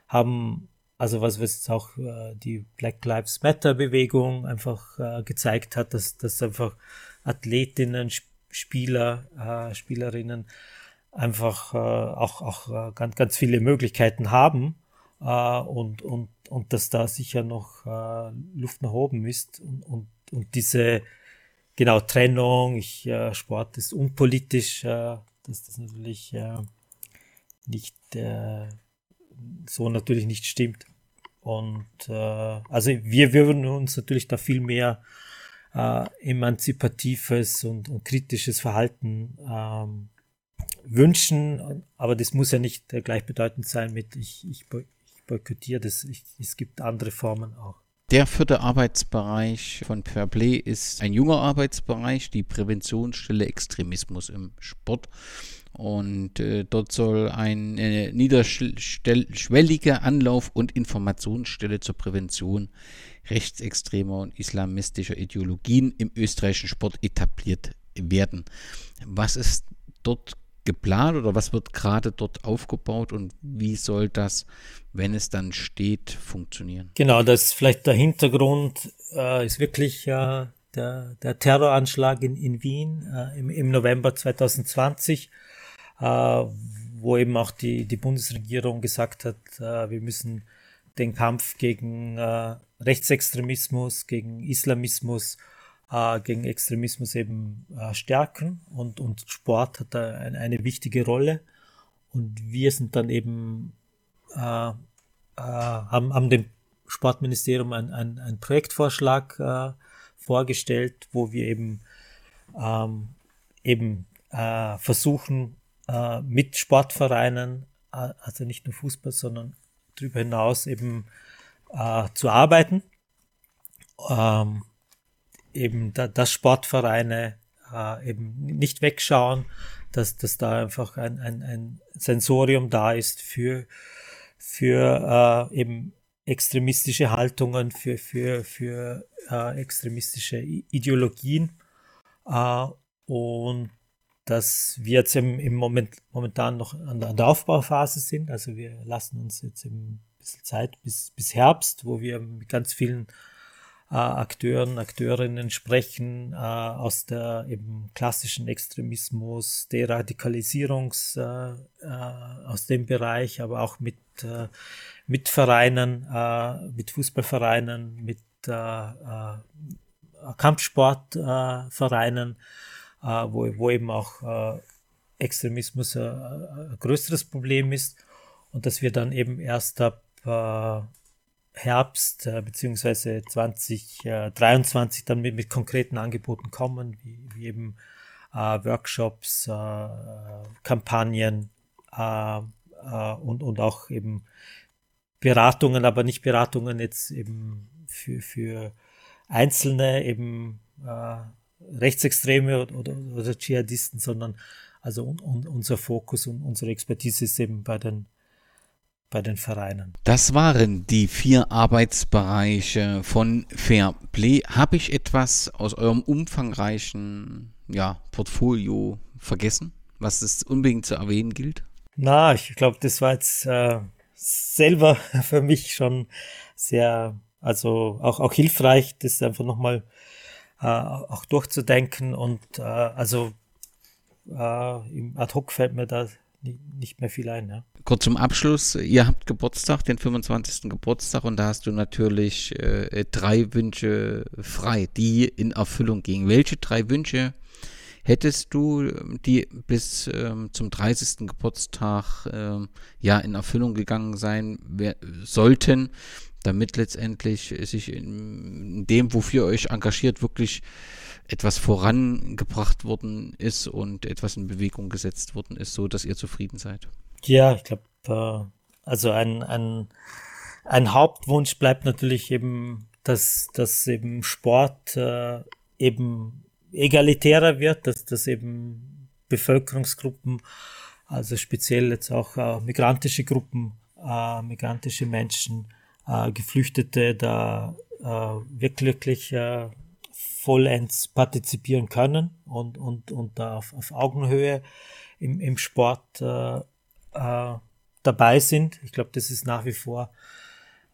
haben also was jetzt auch äh, die Black Lives Matter Bewegung einfach äh, gezeigt hat, dass, dass einfach Athletinnen, Spieler, äh, Spielerinnen einfach äh, auch, auch äh, ganz, ganz viele Möglichkeiten haben äh, und, und, und dass da sicher noch äh, Luft nach oben ist und, und, und diese genau Trennung, ich, äh, Sport ist unpolitisch, äh, dass das natürlich äh, nicht äh, so natürlich nicht stimmt. Und äh, also wir würden uns natürlich da viel mehr äh, emanzipatives und, und kritisches Verhalten ähm, wünschen, aber das muss ja nicht äh, gleichbedeutend sein mit ich, ich, ich boykottiere das. Ich, es gibt andere Formen auch. Der vierte Arbeitsbereich von Fairplay ist ein junger Arbeitsbereich, die Präventionsstelle Extremismus im Sport. Und äh, dort soll eine niederschwellige Anlauf- und Informationsstelle zur Prävention rechtsextremer und islamistischer Ideologien im österreichischen Sport etabliert werden. Was ist dort geplant oder was wird gerade dort aufgebaut und wie soll das, wenn es dann steht, funktionieren? Genau, das ist vielleicht der Hintergrund, äh, ist wirklich äh, der, der Terroranschlag in, in Wien äh, im, im November 2020 äh, wo eben auch die, die Bundesregierung gesagt hat, äh, wir müssen den Kampf gegen äh, Rechtsextremismus, gegen Islamismus, äh, gegen Extremismus eben äh, stärken und, und Sport hat da eine, eine wichtige Rolle. Und wir sind dann eben, äh, äh, haben, haben dem Sportministerium ein, ein, ein Projektvorschlag äh, vorgestellt, wo wir eben, ähm, eben äh, versuchen, äh, mit Sportvereinen, äh, also nicht nur Fußball, sondern darüber hinaus eben äh, zu arbeiten. Ähm, eben, da, dass Sportvereine äh, eben nicht wegschauen, dass, dass da einfach ein, ein, ein Sensorium da ist für, für äh, eben extremistische Haltungen, für, für, für äh, extremistische Ideologien. Äh, und dass wir jetzt im, im Moment momentan noch an der, an der, Aufbauphase sind. Also wir lassen uns jetzt ein bisschen Zeit bis, bis Herbst, wo wir mit ganz vielen äh, Akteuren, Akteurinnen sprechen, äh, aus der eben klassischen Extremismus, Deradikalisierungs, äh, äh, aus dem Bereich, aber auch mit, äh, mit Vereinen, äh, mit Fußballvereinen, mit Kampfsportvereinen. Wo, wo eben auch Extremismus ein größeres Problem ist und dass wir dann eben erst ab Herbst äh, beziehungsweise 2023 dann mit, mit konkreten Angeboten kommen, wie, wie eben äh, Workshops, äh, Kampagnen und, und auch eben Beratungen, aber nicht Beratungen jetzt eben für, für Einzelne eben Rechtsextreme oder, oder, oder Dschihadisten, sondern also un, un, unser Fokus und unsere Expertise ist eben bei den bei den Vereinen. Das waren die vier Arbeitsbereiche von Fair Play. Habe ich etwas aus eurem umfangreichen ja, Portfolio vergessen, was es unbedingt zu erwähnen gilt? Na, ich glaube, das war jetzt äh, selber [laughs] für mich schon sehr, also auch, auch hilfreich, das einfach nochmal äh, auch durchzudenken und äh, also äh, im Ad hoc fällt mir da nicht mehr viel ein. Ja. Kurz zum Abschluss, ihr habt Geburtstag, den 25. Geburtstag und da hast du natürlich äh, drei Wünsche frei, die in Erfüllung gingen. Welche drei Wünsche Hättest du die bis ähm, zum 30. Geburtstag ähm, ja in Erfüllung gegangen sein sollten, damit letztendlich sich in, dem, wofür ihr euch engagiert, wirklich etwas vorangebracht worden ist und etwas in Bewegung gesetzt worden ist, so dass ihr zufrieden seid? Ja, ich glaube, äh, also ein, ein, ein Hauptwunsch bleibt natürlich eben, dass, dass eben Sport äh, eben egalitärer wird, dass, dass eben Bevölkerungsgruppen, also speziell jetzt auch äh, migrantische Gruppen, äh, migrantische Menschen, äh, Geflüchtete da äh, wirklich äh, vollends partizipieren können und, und, und da auf, auf Augenhöhe im, im Sport äh, äh, dabei sind. Ich glaube, das ist nach wie vor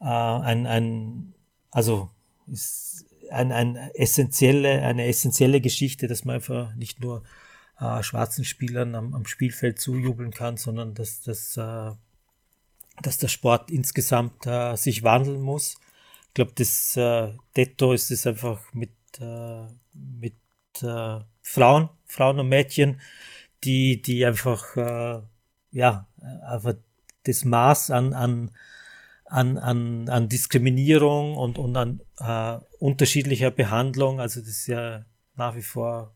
äh, ein, ein, also ist ein, ein essentielle, eine essentielle Geschichte, dass man einfach nicht nur äh, schwarzen Spielern am, am Spielfeld zujubeln kann, sondern dass, dass, äh, dass der Sport insgesamt äh, sich wandeln muss. Ich glaube, das äh, Detto ist es einfach mit äh, mit äh, Frauen, Frauen und Mädchen, die, die einfach, äh, ja, einfach das Maß an, an, an, an, an Diskriminierung und, und an äh, unterschiedlicher Behandlung, also das ist ja nach wie vor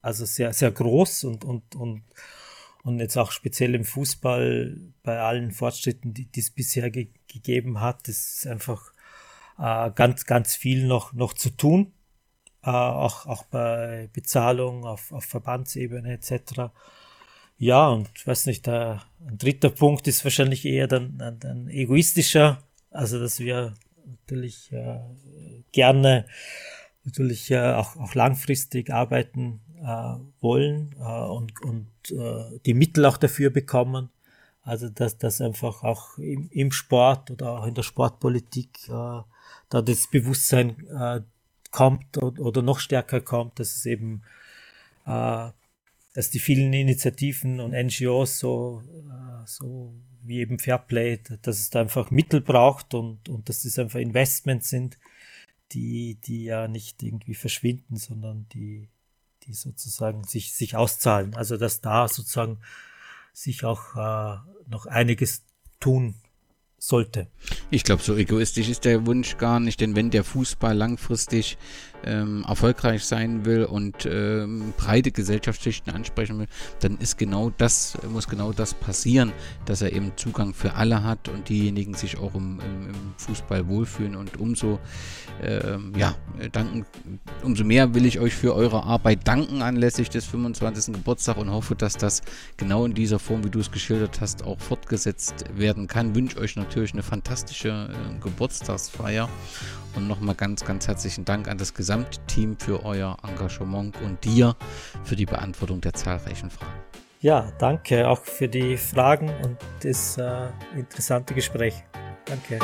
also sehr, sehr groß und, und, und, und jetzt auch speziell im Fußball bei allen Fortschritten, die, es bisher ge gegeben hat, ist einfach äh, ganz, ganz viel noch, noch zu tun äh, auch, auch bei Bezahlung auf, auf Verbandsebene etc. Ja, und ich weiß nicht, der, ein dritter Punkt ist wahrscheinlich eher dann ein, ein egoistischer, also dass wir natürlich äh, gerne natürlich äh, auch, auch langfristig arbeiten wollen äh, und, und äh, die Mittel auch dafür bekommen. Also dass das einfach auch im, im Sport oder auch in der Sportpolitik äh, da das Bewusstsein äh, kommt oder noch stärker kommt, dass es eben, äh, dass die vielen Initiativen und NGOs so, äh, so wie eben Fairplay, dass es da einfach Mittel braucht und, und dass das einfach Investments sind, die, die ja nicht irgendwie verschwinden, sondern die, die sozusagen sich, sich auszahlen. Also dass da sozusagen sich auch äh, noch einiges tun sollte. Ich glaube, so egoistisch ist der Wunsch gar nicht, denn wenn der Fußball langfristig ähm, erfolgreich sein will und ähm, breite Gesellschaftsschichten ansprechen will, dann ist genau das, muss genau das passieren, dass er eben Zugang für alle hat und diejenigen sich auch im, im, im Fußball wohlfühlen und umso ähm, ja, danken, umso mehr will ich euch für eure Arbeit danken anlässlich des 25. Geburtstags und hoffe, dass das genau in dieser Form, wie du es geschildert hast, auch fortgesetzt werden kann. Wünsche euch natürlich eine fantastische äh, Geburtstagsfeier und nochmal ganz, ganz herzlichen Dank an das Gesamtteam für euer Engagement und dir für die Beantwortung der zahlreichen Fragen. Ja, danke auch für die Fragen und das äh, interessante Gespräch. Danke.